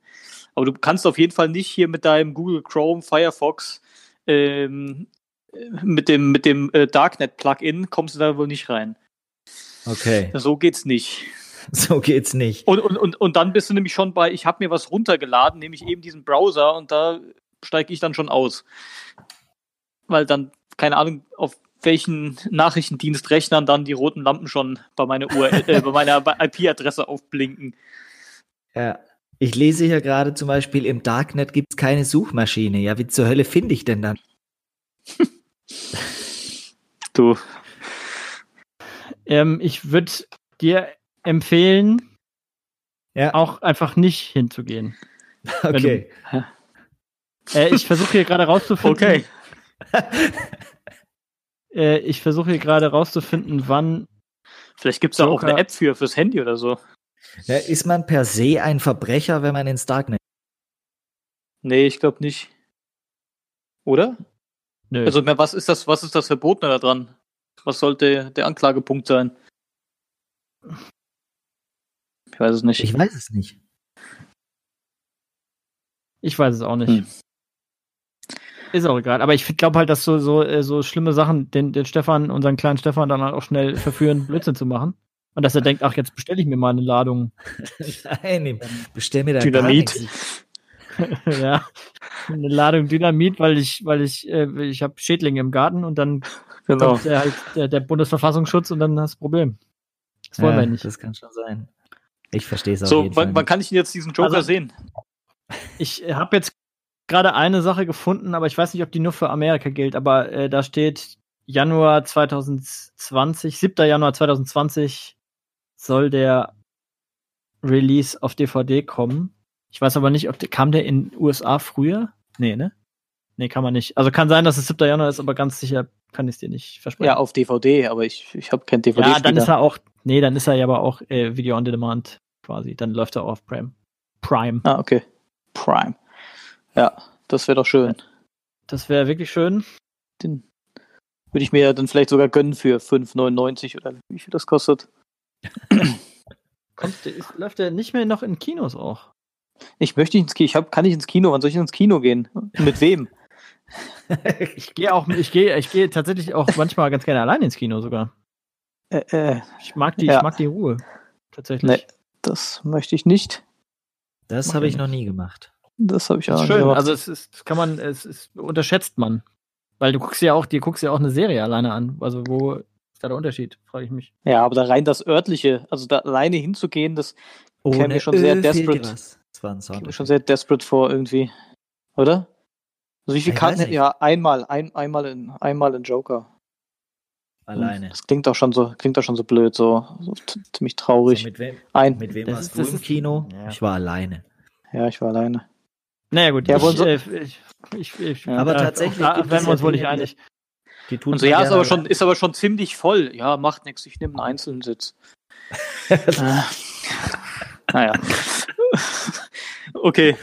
Aber du kannst auf jeden Fall nicht hier mit deinem Google Chrome, Firefox, ähm, äh, mit dem, mit dem äh, Darknet-Plugin kommst du da wohl nicht rein. Okay, So geht's nicht. so geht's nicht. Und, und, und, und dann bist du nämlich schon bei, ich habe mir was runtergeladen, nämlich eben diesen Browser und da steige ich dann schon aus. Weil dann, keine Ahnung, auf welchen Nachrichtendienstrechnern dann die roten Lampen schon bei meiner, URL, äh, bei meiner IP-Adresse aufblinken. Ja. Ich lese hier gerade zum Beispiel, im Darknet gibt's keine Suchmaschine. Ja, wie zur Hölle finde ich denn dann? Du, ähm, ich würde dir empfehlen, Ja, auch einfach nicht hinzugehen. okay. Äh, ich versuche hier gerade rauszufinden. okay. Äh, ich versuche hier gerade rauszufinden, wann Vielleicht gibt's da auch eine App für fürs Handy oder so. Ja, ist man per se ein Verbrecher, wenn man ins Darknet? Nee, ich glaube nicht. Oder? Nö. Also, mehr, was ist das, was ist das Verbotene da dran? Was sollte der Anklagepunkt sein? Ich weiß es nicht. Ich weiß es nicht. Ich weiß es auch nicht. Hm. Ist auch egal. Aber ich glaube halt, dass so, so, äh, so schlimme Sachen den, den Stefan, unseren kleinen Stefan, dann halt auch schnell verführen, Blödsinn zu machen. Und dass er denkt, ach, jetzt bestelle ich mir mal eine Ladung. Nein, bestell mir da Dynamit. ja. Eine Ladung Dynamit, weil ich, weil ich, äh, ich habe Schädlinge im Garten und dann Genau. kommt der, halt der, der Bundesverfassungsschutz und dann hast du das Problem. Das wollen ja, wir nicht. Das kann schon sein. Ich verstehe es auf So, jeden Fall. wann, wann kann ich denn jetzt diesen Joker Also- sehen? Ich habe jetzt gerade eine Sache gefunden, aber ich weiß nicht, ob die nur für Amerika gilt, aber äh, da steht Januar 2020, 7. Januar 2020 soll der Release auf DVD kommen. Ich weiß aber nicht, ob der, kam der in USA früher? Nee, ne? Nee, kann man nicht. Also kann sein, dass es 7. Januar ist, aber ganz sicher kann ich es dir nicht versprechen. Ja, auf DVD, aber ich, ich habe kein DVD. ja dann ist er auch, nee, dann ist er ja aber auch äh, Video on Demand quasi. Dann läuft er auf Prime. Prime. Ah, okay. Prime. Ja, das wäre doch schön. Das wäre wirklich schön. Den würde ich mir dann vielleicht sogar gönnen für 5,99 oder wie viel das kostet. Kommt, ist, läuft der nicht mehr noch in Kinos auch? Ich möchte nicht ins Kino. Ich hab, kann nicht ins Kino. Wann soll ich ins Kino gehen? Mit wem? Ich gehe auch, ich gehe, ich gehe tatsächlich auch manchmal ganz gerne allein ins Kino sogar. Äh, äh, Ich mag die, Ja. ich mag die Ruhe. Tatsächlich. nee, das möchte ich nicht. Das habe ich noch nie gemacht. Das habe ich auch schön. gemacht. Also es ist, das kann man, es ist, unterschätzt man. Weil du guckst ja auch, dir guckst ja auch eine Serie alleine an. Also wo ist da der Unterschied? Frage ich mich. ja, aber da rein das örtliche, also da alleine hinzugehen, das Käme mir schon sehr desperate. Das war ein kommt Sound. mir schon sehr desperate vor irgendwie. Oder? Also wie viele Ich Karten? Ja, einmal, ein, einmal in, einmal in Joker. Alleine. Das klingt auch schon so, klingt auch schon so blöd, so, so ziemlich So, traurig. mit wem, ein. mit wem Das warst ist- du das im Kino? Ja. Ich war alleine. Ja, ich war alleine. Naja gut, Ja, ich, wollen so- äh, ich, ich, ich. Aber äh, tatsächlich da werden wir uns wohl nicht einig. Die tut Und so, man ja, ist aber schon, ist aber schon ziemlich voll. Ja, macht nichts, ich nehme einen einzelnen Sitz. äh, naja. okay.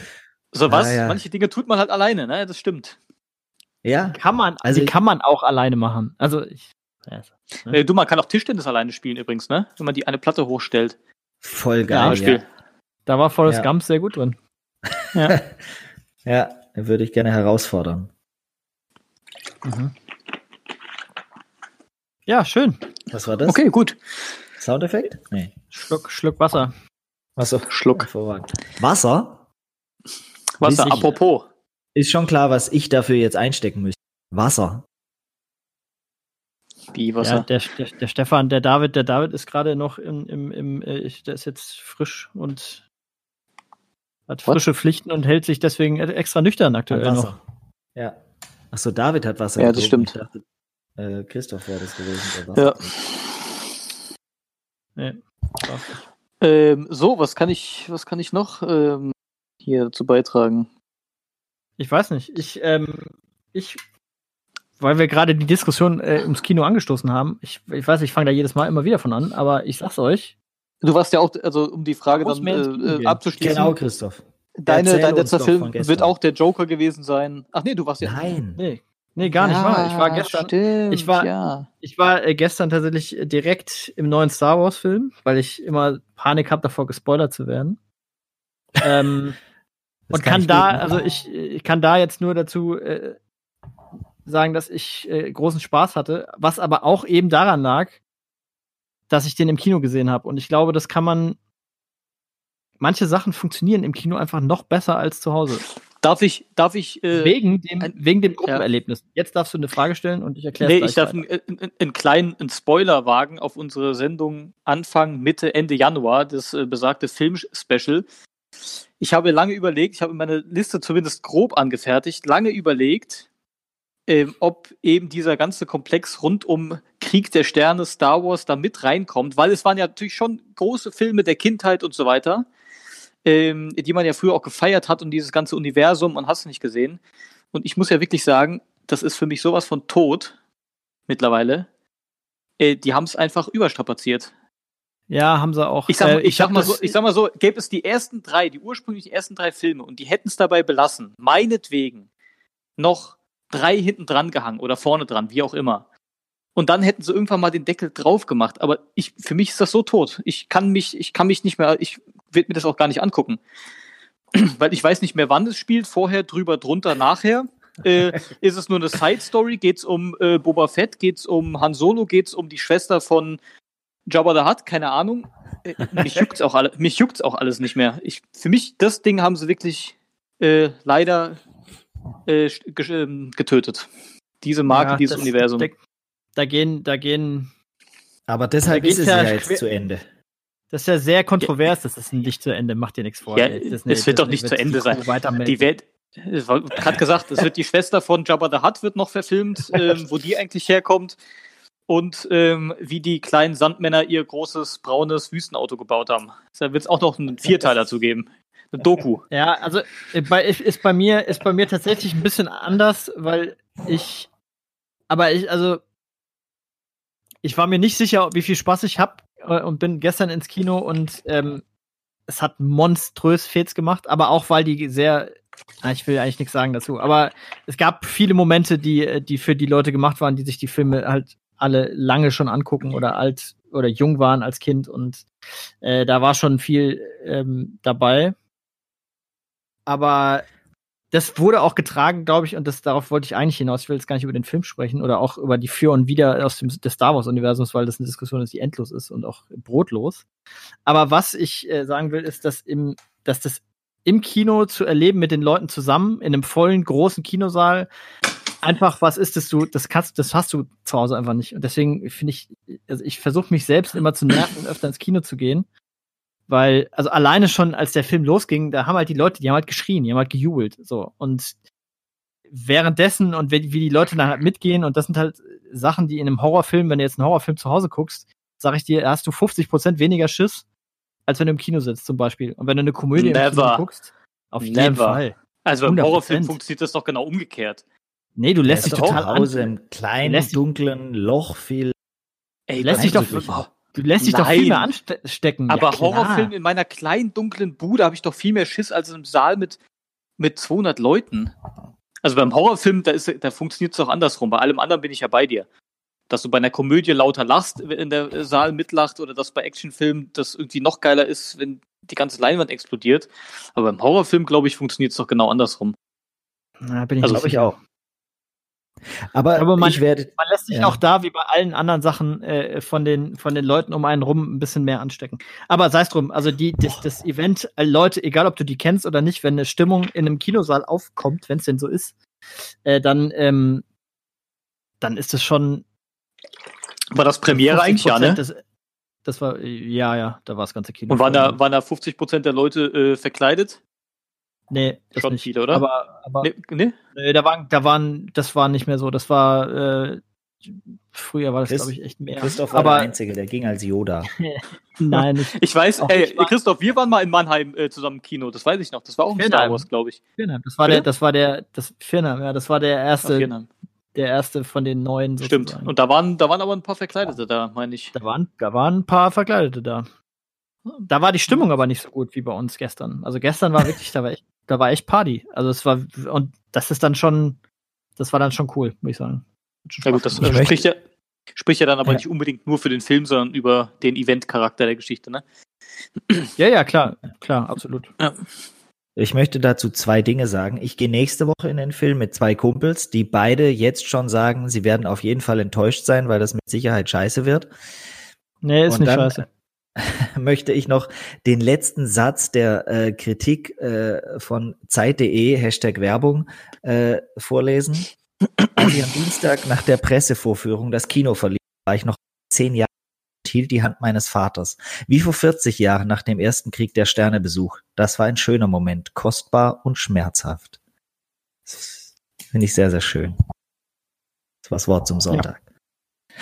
So was? Ah, ja. Manche Dinge tut man halt alleine, ne? Das stimmt. Ja, Kann man, Also kann man auch alleine machen. Also ich, ja? Äh, du, man kann auch Tischtennis alleine spielen übrigens, ne? Wenn man die eine Platte hochstellt. voll Ja, geil. Beispiel. da war Forrest Ja. Gump sehr gut drin. Ja. ja, würde ich gerne herausfordern. Ja, schön. Was war das? Okay, gut. Soundeffekt? Nee. Schluck, Schluck Wasser. Achso, Schluck. hervorragend. Wasser? Wasser, sicher? apropos. Ist schon klar, was ich dafür jetzt einstecken müsste. Wasser. Wie Ja, der, der, der Stefan, der David, der David ist gerade noch im, im, im äh, der ist jetzt frisch und hat What? frische Pflichten und hält sich deswegen e- extra nüchtern aktuell noch. Ja. Achso, David hat Wasser Ja, das getrunken. stimmt. Ich dachte, äh, Christoph wäre das gewesen. der Ja. Nee. Ähm, so, was kann ich, was kann ich noch ähm, hier dazu beitragen? Ich weiß nicht. Ich, ähm, ich, weil wir gerade die Diskussion äh, ums Kino angestoßen haben, ich, ich weiß, ich fange da jedes Mal immer wieder von an, aber ich sag's euch, Du warst ja auch, also um die Frage dann äh, äh, abzuschließen. Genau, Christoph. Deine, Erzähl dein letzter Film wird auch der Joker gewesen sein. Ach nee, du warst ja. Nein. nee, nee, gar nicht wahr. Ich war gestern, Stimmt, ich war- ja. Ich war äh, gestern tatsächlich äh, direkt im neuen Star Wars Film, weil ich immer Panik habe, davor gespoilert zu werden. ähm, und kann ich da, ne? also ich, ich kann da jetzt nur dazu äh, sagen, dass ich äh, großen Spaß hatte, was aber auch eben daran lag, dass ich den im Kino gesehen habe. Und ich glaube, das kann man. Manche Sachen funktionieren im Kino einfach noch besser als zu Hause. Darf ich, darf ich, äh, wegen dem, ein- wegen dem Gruppenerlebnis. Jetzt darfst du eine Frage stellen und ich erkläre nee, ich darf einen, einen, einen kleinen einen Spoiler wagen auf unsere Sendung Anfang, Mitte, Ende Januar, das äh, besagte Film-Special. Ich habe lange überlegt, ich habe meine Liste zumindest grob angefertigt, lange überlegt, ähm, ob eben dieser ganze Komplex rund um Krieg der Sterne, Star Wars da mit reinkommt, weil es waren ja natürlich schon große Filme der Kindheit und so weiter, ähm, die man ja früher auch gefeiert hat und dieses ganze Universum und hast du nicht gesehen. Und ich muss ja wirklich sagen, das ist für mich sowas von tot mittlerweile. Äh, die haben es einfach überstrapaziert. Ja, haben sie auch. Ich sag, mal- Äh, ich, sag mal so, ich sag mal so, gäbe es die ersten drei, die ursprünglich ersten drei Filme und die hätten es dabei belassen, meinetwegen noch drei hinten dran gehangen oder vorne dran, wie auch immer. Und dann hätten sie irgendwann mal den Deckel drauf gemacht. Aber ich, für mich ist das so tot. Ich kann mich, ich kann mich nicht mehr, ich will mir das auch gar nicht angucken. Weil ich weiß nicht mehr, wann es spielt, vorher, drüber, drunter, nachher. Äh, ist es nur eine Side-Story? Geht es um äh, Boba Fett? Geht es um Han Solo? Geht es um die Schwester von Jabba the Hutt? Keine Ahnung. Äh, mich juckt's auch alle, mich juckt's auch alles nicht mehr. Ich, für mich, das Ding haben sie wirklich äh, leider äh, ähm, getötet. Diese Marke, Ja, dieses das- Universum. Da, da gehen, da gehen, Aber deshalb Da ist es ja ja jetzt zu Ende. das ist ja sehr kontrovers, das ist nicht zu Ende, macht dir nichts vor. Ja, ey. es Disney- wird doch Disney nicht zu Ende sein. Die Welt, es gerade gesagt, es wird die Schwester von Jabba the Hutt wird noch verfilmt, ähm, wo die eigentlich herkommt. Und ähm, wie die kleinen Sandmänner ihr großes braunes Wüstenauto gebaut haben. Da wird es auch noch einen Vierteiler zu geben. Eine Doku. Ja, also äh, bei, ist- bei mir ist bei mir tatsächlich ein bisschen anders, weil ich, aber ich also ich war mir nicht sicher, wie viel Spaß ich habe und bin gestern ins Kino und ähm, es hat monströs Fets gemacht, aber auch weil die sehr, ich will eigentlich nichts sagen dazu, aber es gab viele Momente, die äh, die für die Leute gemacht waren, die sich die Filme halt alle lange schon angucken oder alt oder jung waren als Kind und äh, da war schon viel ähm, dabei aber das wurde auch getragen, glaube ich, und das, darauf wollte ich eigentlich hinaus. Ich will jetzt gar nicht über den Film sprechen oder auch über die Für und Wider aus dem des Star Wars-Universums, weil das eine Diskussion ist, die endlos ist und auch brotlos. Aber was ich äh, sagen will, ist, dass, im, dass das im Kino zu erleben mit den Leuten zusammen, in einem vollen, großen Kinosaal, einfach was ist, dass du, das kannst, das hast du zu Hause einfach nicht. Und deswegen finde ich, also ich versuche mich selbst immer zu nerven, öfter ins Kino zu gehen. Weil, also alleine schon, als der Film losging, da haben halt die Leute, die haben halt geschrien, die haben halt gejubelt. So. Und währenddessen und wie, wie die Leute dann halt mitgehen, und das sind halt Sachen, die in einem Horrorfilm, wenn du jetzt einen Horrorfilm zu Hause guckst, sag ich dir, hast du 50% weniger Schiss, als wenn du im Kino sitzt, zum Beispiel. Und wenn du eine Komödie im Never. Kino guckst, auf jeden Never. Fall. Also 100%. Horrorfilm funktioniert das doch genau umgekehrt. Nee, du lässt dich total Hause an, im kleinen, Lässt- dunklen Loch viel. Ey, lässt dich doch. Du lässt dich doch Nein. viel mehr anstecken. Aber ja. Horrorfilm in meiner kleinen dunklen Bude habe ich doch viel mehr Schiss als im Saal mit, mit 200 Leuten. Also beim Horrorfilm, da, ist, da funktioniert es doch andersrum. Bei allem anderen bin ich ja bei dir. Dass du bei einer Komödie lauter lachst, wenn der Saal mitlacht oder dass bei Actionfilmen das irgendwie noch geiler ist, wenn die ganze Leinwand explodiert. Aber beim Horrorfilm, glaube ich, funktioniert es doch genau andersrum. Ja, bin ich Also Glaube ich auch. Aber, Aber man- ich werde. Man lässt sich Ja. auch da, wie bei allen anderen Sachen, äh, von, den, von den Leuten um einen rum ein bisschen mehr anstecken. Aber sei es drum, also die, das, das Event, äh, Leute, egal ob du die kennst oder nicht, wenn eine Stimmung in einem Kinosaal aufkommt, wenn es denn so ist, äh, dann, ähm, dann ist es schon. War das Premiere eigentlich, ja, 50% ne? Das, das war, äh, ja, ja, da war das ganze Kino. Und waren da, waren da 50 Prozent der Leute äh, verkleidet? Nee, das Schon nicht. viele, oder? Aber, aber Ne? ne? nee, da waren, da waren, das war nicht mehr so. Das war, äh, früher war das, glaube ich, echt mehr. Christoph war aber der Einzige, der ging als Yoda. nein, nicht. Ich weiß, ey, ich war- Christoph, wir waren mal in Mannheim äh, zusammen im Kino, das weiß ich noch. Das war auch ein. Star Wars, glaube ich. Firnheim. Das war Bitte? der, das war der, das Firnheim, ja, das war der erste, Viernheim. der erste von den neuen. Stimmt. sozusagen. Und da waren, da waren aber ein paar Verkleidete da, meine ich. da waren, da waren ein paar Verkleidete da. Da war die Stimmung aber nicht so gut wie bei uns gestern. Also gestern war wirklich, da war echt, da war echt Party. Also es war, und das ist dann schon, das war dann schon cool, muss ich sagen. Ja gut, das gemacht. Ich spricht ja, spricht ja dann aber Ja. nicht unbedingt nur für den Film, sondern über den Event-Charakter der Geschichte, ne? ja, ja, klar, klar, absolut. Ich möchte dazu zwei Dinge sagen. Ich gehe nächste Woche in den Film mit zwei Kumpels, die beide jetzt schon sagen, sie werden auf jeden Fall enttäuscht sein, weil das mit Sicherheit scheiße wird. Nee, ist Und nicht dann scheiße. möchte ich noch den letzten Satz der äh, Kritik äh, von Zeit.de, Hashtag Werbung, äh, vorlesen. Als ich am Dienstag nach der Pressevorführung das Kino verließ, war ich noch zehn Jahre und hielt die Hand meines Vaters. Wie vor 40 Jahren nach dem ersten Krieg der Sternebesuch. Das war ein schöner Moment, kostbar und schmerzhaft. Finde ich sehr, sehr schön. Das war das Wort zum Sonntag.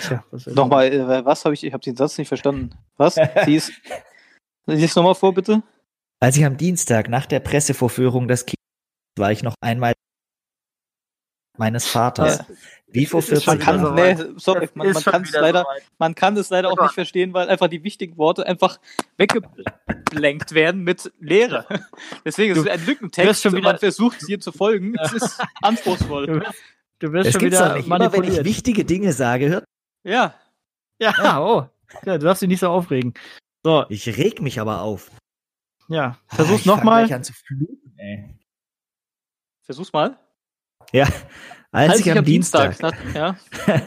Tja, was Nochmal, äh, was habe ich, ich habe den Satz nicht verstanden. Was? Siehst Lies nochmal vor, bitte. Als ich am Dienstag nach der Pressevorführung des Kinos war ich noch einmal meines Vaters. Ja. Wie vor Es ist schon 40 Man wieder kann, Jahren. so nee, sorry, Es man, ist man kann es leider, man kann es leider auch Gott. nicht verstehen, weil einfach die wichtigen Worte einfach weggeblenkt werden mit Leere. Deswegen ist Du es ein wirst Lückentext schon wieder- man versucht hier zu folgen. Es ist anspruchsvoll. Du wirst, du wirst Das schon wieder doch nicht. Immer wenn ich wichtige Dinge sage, hört, Ja, ja, oh. Ja, du darfst dich nicht so aufregen. So, ich reg mich aber auf. ja. Ah, Versuch's ich nochmal. versuch's mal. Ja, als Halt ich dich am Dienstag, nach, ja.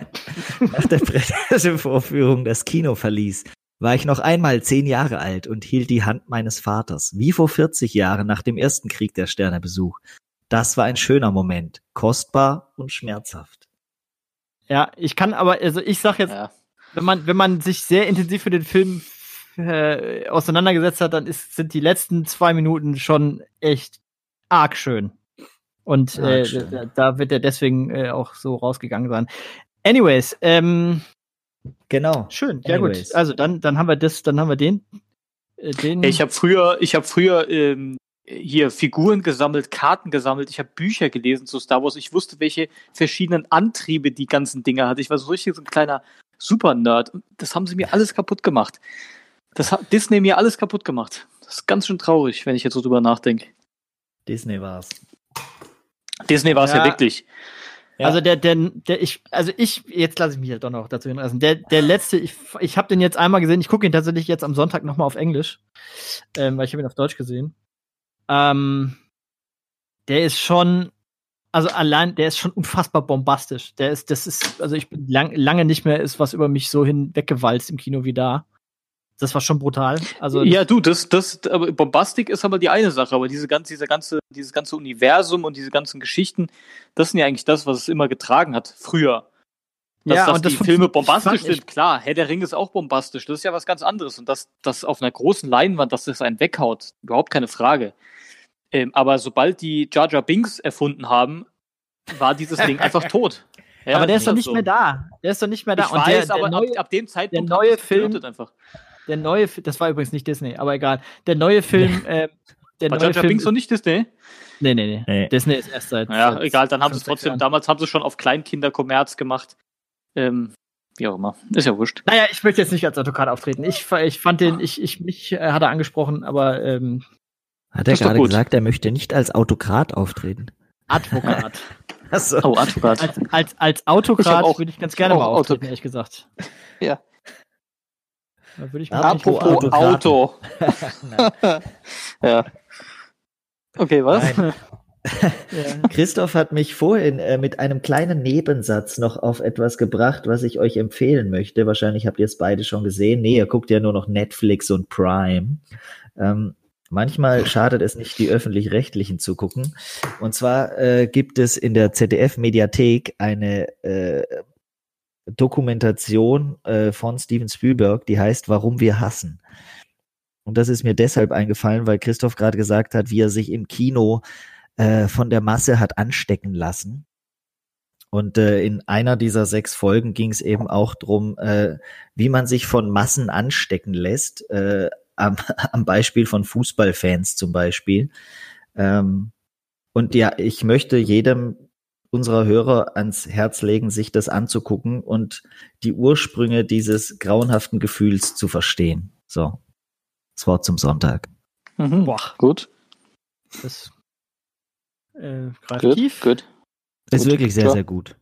nach der Pressevorführung das Kino verließ, war ich noch einmal zehn Jahre alt und hielt die Hand meines Vaters, wie vor 40 Jahren nach dem ersten Krieg der Sternebesuch. Das war ein schöner Moment, kostbar und schmerzhaft. Ja, ich kann aber, also ich sag jetzt, ja. wenn man, wenn man sich sehr intensiv für den Film äh, auseinandergesetzt hat, dann ist, sind die letzten zwei Minuten schon echt arg schön. Und Arg äh, schön. da, da wird er deswegen äh, auch so rausgegangen sein. Anyways, ähm, Genau. schön, ja Anyways. gut. Also dann, dann haben wir das, dann haben wir den, äh, den. Ich habe früher, ich habe früher ähm, hier Figuren gesammelt, Karten gesammelt, ich habe Bücher gelesen zu Star Wars. Ich wusste, welche verschiedenen Antriebe die ganzen Dinge hat. Ich war so richtig so ein kleiner Super-Nerd. Das haben sie mir alles kaputt gemacht. Das hat Disney mir alles kaputt gemacht. Das ist ganz schön traurig, wenn ich jetzt so drüber nachdenke. Disney war's. Disney war es ja. Ja. wirklich. Ja. Also der, der, der, ich, also ich, jetzt lasse ich mich halt doch noch dazu hinreißen. Der, der letzte, ich, ich habe den jetzt einmal gesehen. Ich gucke ihn tatsächlich jetzt am Sonntag nochmal auf Englisch, ähm, weil ich habe ihn auf Deutsch gesehen. Ähm, der ist schon, also allein, der ist schon unfassbar bombastisch. Der ist, das ist, also ich bin lang, lange nicht mehr ist was über mich so hinweggewalzt im Kino wie da. Das war schon brutal. Also ja, du, das, das, aber Bombastik ist aber die eine Sache, aber diese ganze, dieser ganze, dieses ganze Universum und diese ganzen Geschichten, das sind ja eigentlich das, was es immer getragen hat, früher. Dass, Ja, dass und das die funktio- Filme bombastisch sind, klar, Herr der Ring ist auch bombastisch, das ist ja was ganz anderes. Und das, das auf einer großen Leinwand, dass das einen weghaut, überhaupt keine Frage. Ähm, aber sobald die Jar Jar Binks erfunden haben, war dieses Ding einfach tot. Ja, aber der ist doch das nicht so. mehr da. Der ist doch nicht mehr da. Ich Und weiß, der, aber der neue, ab, ab dem Zeitpunkt neue hat es Film- einfach. der neue, das war übrigens nicht Disney, aber egal. Der neue Film, äh, der War neue Jar Jar Film. Binks noch nicht Disney? nee, nee, nee, Nee. Disney ist erst seit. Ja, seit egal, dann haben sie es trotzdem, Jahren. damals haben sie es schon auf Kleinkinderkommerz gemacht. Ähm, wie auch immer. Ist ja wurscht. Naja, ich möchte jetzt nicht als Autokrat auftreten. Ich, ich fand den, ich, ich, mich äh, hat er angesprochen, aber ähm, Hat er gerade gesagt, er möchte nicht als Autokrat auftreten? Advokat. Achso. Oh, Advokat. als, als, als Ich Autokrat würde ich ganz gerne auch mal Auto- auftreten, ehrlich gesagt. Ja. Da würde ich mich Apropos Autokraten. Auto. ja. Okay, was? Nein. Christoph hat mich vorhin äh, mit einem kleinen Nebensatz noch auf etwas gebracht, was ich euch empfehlen möchte. Wahrscheinlich habt ihr es beide schon gesehen. Nee, ihr guckt ja nur noch Netflix und Prime. Ähm, manchmal schadet es nicht, die öffentlich-rechtlichen zu gucken. Und zwar äh, gibt es in der ZDF-Mediathek eine äh, Dokumentation äh, von Steven Spielberg, die heißt Warum wir hassen. Und das ist mir deshalb eingefallen, weil Christoph gerade gesagt hat, wie er sich im Kino äh, von der Masse hat anstecken lassen. Und äh, in einer dieser sechs Folgen ging es eben auch drum, äh, wie man sich von Massen anstecken lässt, äh, am, am Beispiel von Fußballfans zum Beispiel. Ähm, und ja, ich möchte jedem unserer Hörer ans Herz legen, sich das anzugucken und die Ursprünge dieses grauenhaften Gefühls zu verstehen. So, das Wort zum Sonntag. Mhm. Boah. Gut, Das äh, greift gut, tief. gut. Ist Gut, wirklich sehr, sehr gut.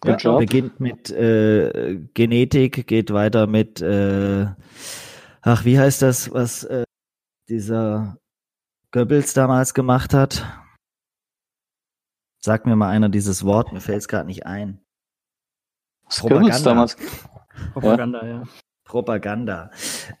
Good job. Beginnt mit äh, Genetik, geht weiter mit, äh, ach, wie heißt das, was äh, dieser Goebbels damals gemacht hat? Sag mir mal einer dieses Wort, mir fällt es gerade nicht ein. Was Propaganda. Damals. Propaganda, ja. Propaganda.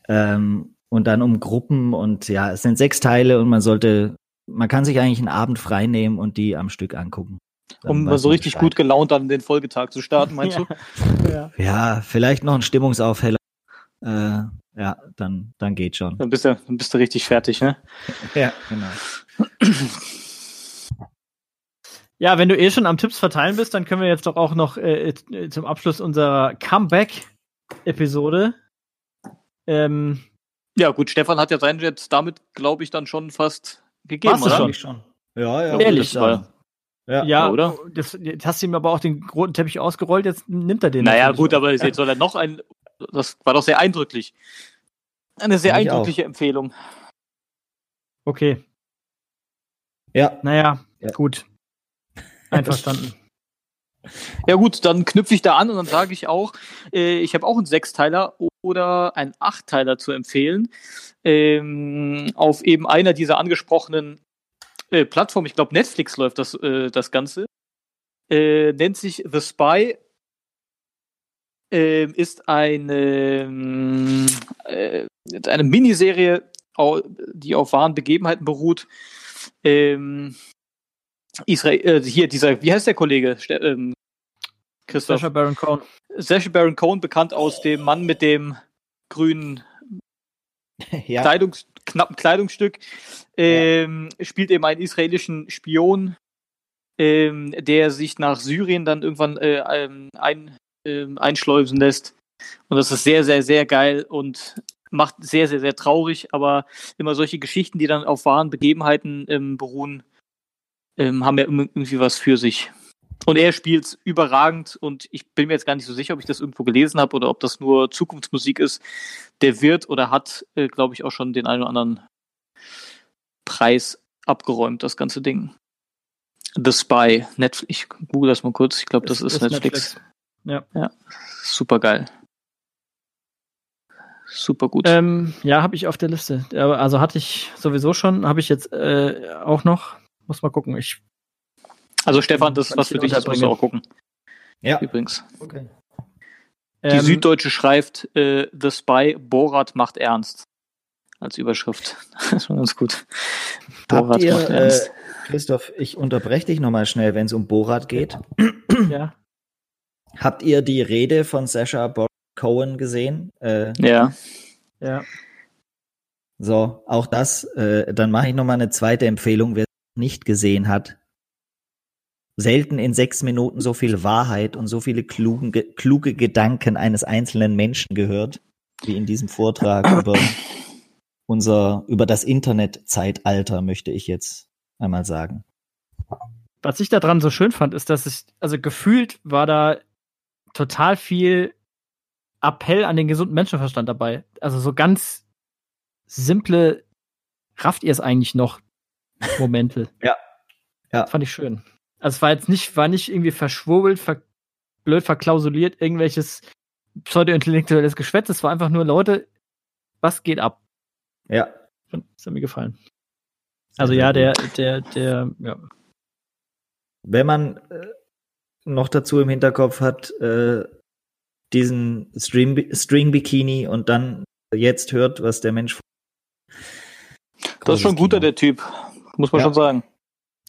Ähm, und dann um Gruppen und ja, es sind sechs Teile und man sollte, man kann sich eigentlich einen Abend frei nehmen und die am Stück angucken. Dann Um so richtig Bescheid. gut gelaunt an den Folgetag zu starten, meinst Ja. du? ja. Ja, vielleicht noch ein Stimmungsaufheller. Äh, ja, dann, dann geht schon. Dann bist du, dann bist du richtig fertig, ne? Ja, genau. Ja, wenn du eh schon am Tipps verteilen bist, dann können wir jetzt doch auch noch äh, äh, zum Abschluss unserer Comeback-Episode. Ähm, Ja, gut, Stefan hat ja seinen jetzt damit, glaube ich, dann schon fast gegeben, Warst du oder? schon? schon. Ja, ja. Ehrlich, sagen. Ja. Ja, oder? Das, jetzt hast du ihm aber auch den roten Teppich ausgerollt, jetzt nimmt er den. Naja, gut, aber jetzt soll er noch ein. Das war doch sehr eindrücklich. Eine sehr auch. eindrückliche Empfehlung. Okay, Ja. naja, Ja. gut. Einverstanden. Ja gut, dann knüpfe ich da an und dann sage ich auch, äh, ich habe auch einen Sechsteiler oder einen Achtteiler zu empfehlen. Ähm, auf eben einer dieser angesprochenen äh, Plattformen, ich glaube Netflix läuft das, äh, das Ganze, äh, nennt sich The Spy, ähm, ist eine, äh, eine Miniserie, die auf wahren Begebenheiten beruht. Ähm, Israel, äh, hier dieser, wie heißt der Kollege? Ähm, Christoph. Sacha Baron Cohen. Sacha Baron Cohen, bekannt aus dem Mann mit dem grünen ja. Kleidungs knappen Kleidungsstück, ähm, spielt eben einen israelischen Spion, ähm, der sich nach Syrien dann irgendwann äh, ähm, ein, ähm, einschleusen lässt. Und das ist sehr, sehr, sehr geil und macht sehr, sehr, sehr traurig, aber immer solche Geschichten, die dann auf wahren Begebenheiten ähm, beruhen, ähm, haben ja irgendwie was für sich. Und er spielt überragend und ich bin mir jetzt gar nicht so sicher, ob ich das irgendwo gelesen habe oder ob das nur Zukunftsmusik ist. Der wird oder hat, äh, glaube ich, auch schon den einen oder anderen Preis abgeräumt, das ganze Ding. The Spy, Netflix, ich google das mal kurz, ich glaube, das ist, Netflix. Ja. ja. Super geil. Super gut. Ähm, ja, habe ich auf der Liste. Also hatte ich sowieso schon, habe ich jetzt äh, auch noch. Muss mal gucken. Ich, also Stefan, das ist was für dich, das musst du auch gucken. Ja. Übrigens. Okay. Die ähm, Süddeutsche schreibt äh, The Spy, Borat macht ernst. Als Überschrift. Das ist schon ganz gut. Habt ihr, macht äh, ernst. Christoph, ich unterbreche dich nochmal schnell, wenn es um Borat geht. Ja. Habt ihr die Rede von Sasha Baron Cohen gesehen? Äh, Ja. Ja. so, auch das, äh, dann mache ich nochmal eine zweite Empfehlung, wer es nicht gesehen hat. Selten in sechs Minuten so viel Wahrheit und so viele klugen, ge- kluge Gedanken eines einzelnen Menschen gehört, wie in diesem Vortrag über unser, über das Internetzeitalter, möchte ich jetzt einmal sagen. Was ich daran so schön fand, ist, dass ich, also gefühlt war da total viel Appell an den gesunden Menschenverstand dabei. Also so ganz simple, rafft ihr es eigentlich noch? Momente. Ja. Ja. Fand ich schön. Also es war jetzt nicht, war nicht irgendwie verschwurbelt, ver blöd verklausuliert, irgendwelches pseudo-intellektuelles Geschwätz. Es war einfach nur, Leute, was geht ab? Ja. Das hat mir gefallen. Also ja, der, der, der, ja. Wenn man äh, noch dazu im Hinterkopf hat, äh, diesen String, String Bikini und dann jetzt hört, was der Mensch. Das ist schon guter, der Typ. Muss man Ja. schon sagen.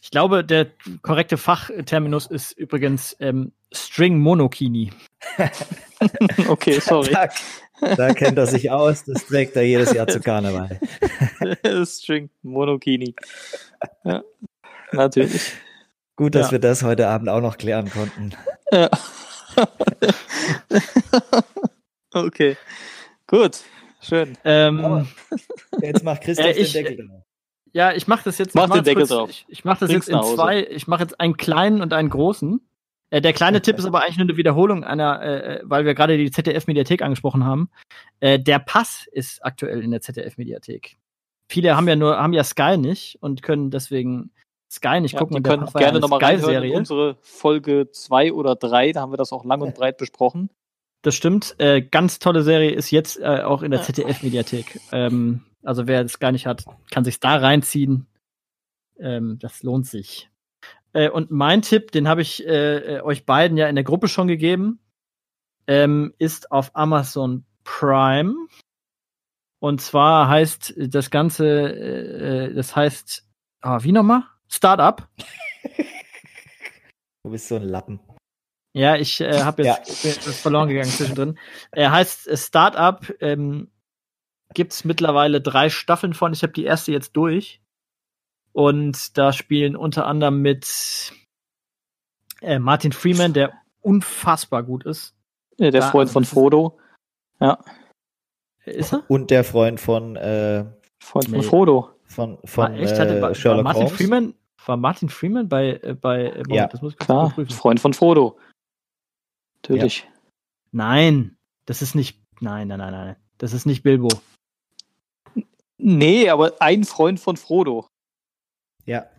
Ich glaube, der korrekte Fachterminus ist übrigens ähm, String Monokini. Okay, sorry. Da, da kennt er sich aus, das trägt er jedes Jahr zu Karneval. String Monokini. Ja, natürlich. Gut, dass Ja. wir das heute Abend auch noch klären konnten. Ja. okay. Gut. Schön. Ähm, Jetzt macht Christoph Äh, ich- den Deckel drauf. Ja, ich mache das jetzt. Mach ich den Deckel kurz, drauf. Ich, ich mache das Bring's jetzt in zwei. Ich mache jetzt einen kleinen und einen großen. Äh, der kleine Tipp ist aber eigentlich nur eine Wiederholung einer, äh, weil wir gerade die ZDF-Mediathek angesprochen haben. Äh, der Pass ist aktuell in der ZDF-Mediathek. Viele haben ja nur, haben ja Sky nicht und können deswegen Sky nicht Ja, gucken. die der können gerne nochmal reinhören in unsere Folge 2 oder 3. Da haben wir das auch lang und breit besprochen. Das stimmt. Äh, ganz tolle Serie ist jetzt äh, auch in der ZDF-Mediathek. Ähm, also wer das gar nicht hat, kann sich da reinziehen. Ähm, das lohnt sich. Äh, und mein Tipp, den habe ich äh, äh, euch beiden ja in der Gruppe schon gegeben, ähm, ist auf Amazon Prime. Und zwar heißt das Ganze, äh, äh, das heißt, ah, wie nochmal? Startup. Du bist so ein Lappen. Ja, ich äh, habe jetzt jetzt verloren gegangen zwischendrin. Er heißt Startup. Ähm, Gibt es mittlerweile drei Staffeln von. Ich habe die erste jetzt durch. Und da spielen unter anderem mit äh, Martin Freeman, der unfassbar gut ist. Äh, Der Ja, Freund also von Frodo. Äh, Ist er? Und der Freund von, äh, Freund von Nee. Frodo. von, von Ah, echt? Hatte äh, war- war Sherlock Martin Holmes. Freeman war Martin Freeman bei, äh, bei äh, Moment, Ja, das muss ich Klar, überprüfen. Freund von Frodo. Natürlich. Nein, das ist nicht. Nein, nein, nein, nein. Das ist nicht Bilbo. Nee, aber ein Freund von Frodo. Ja.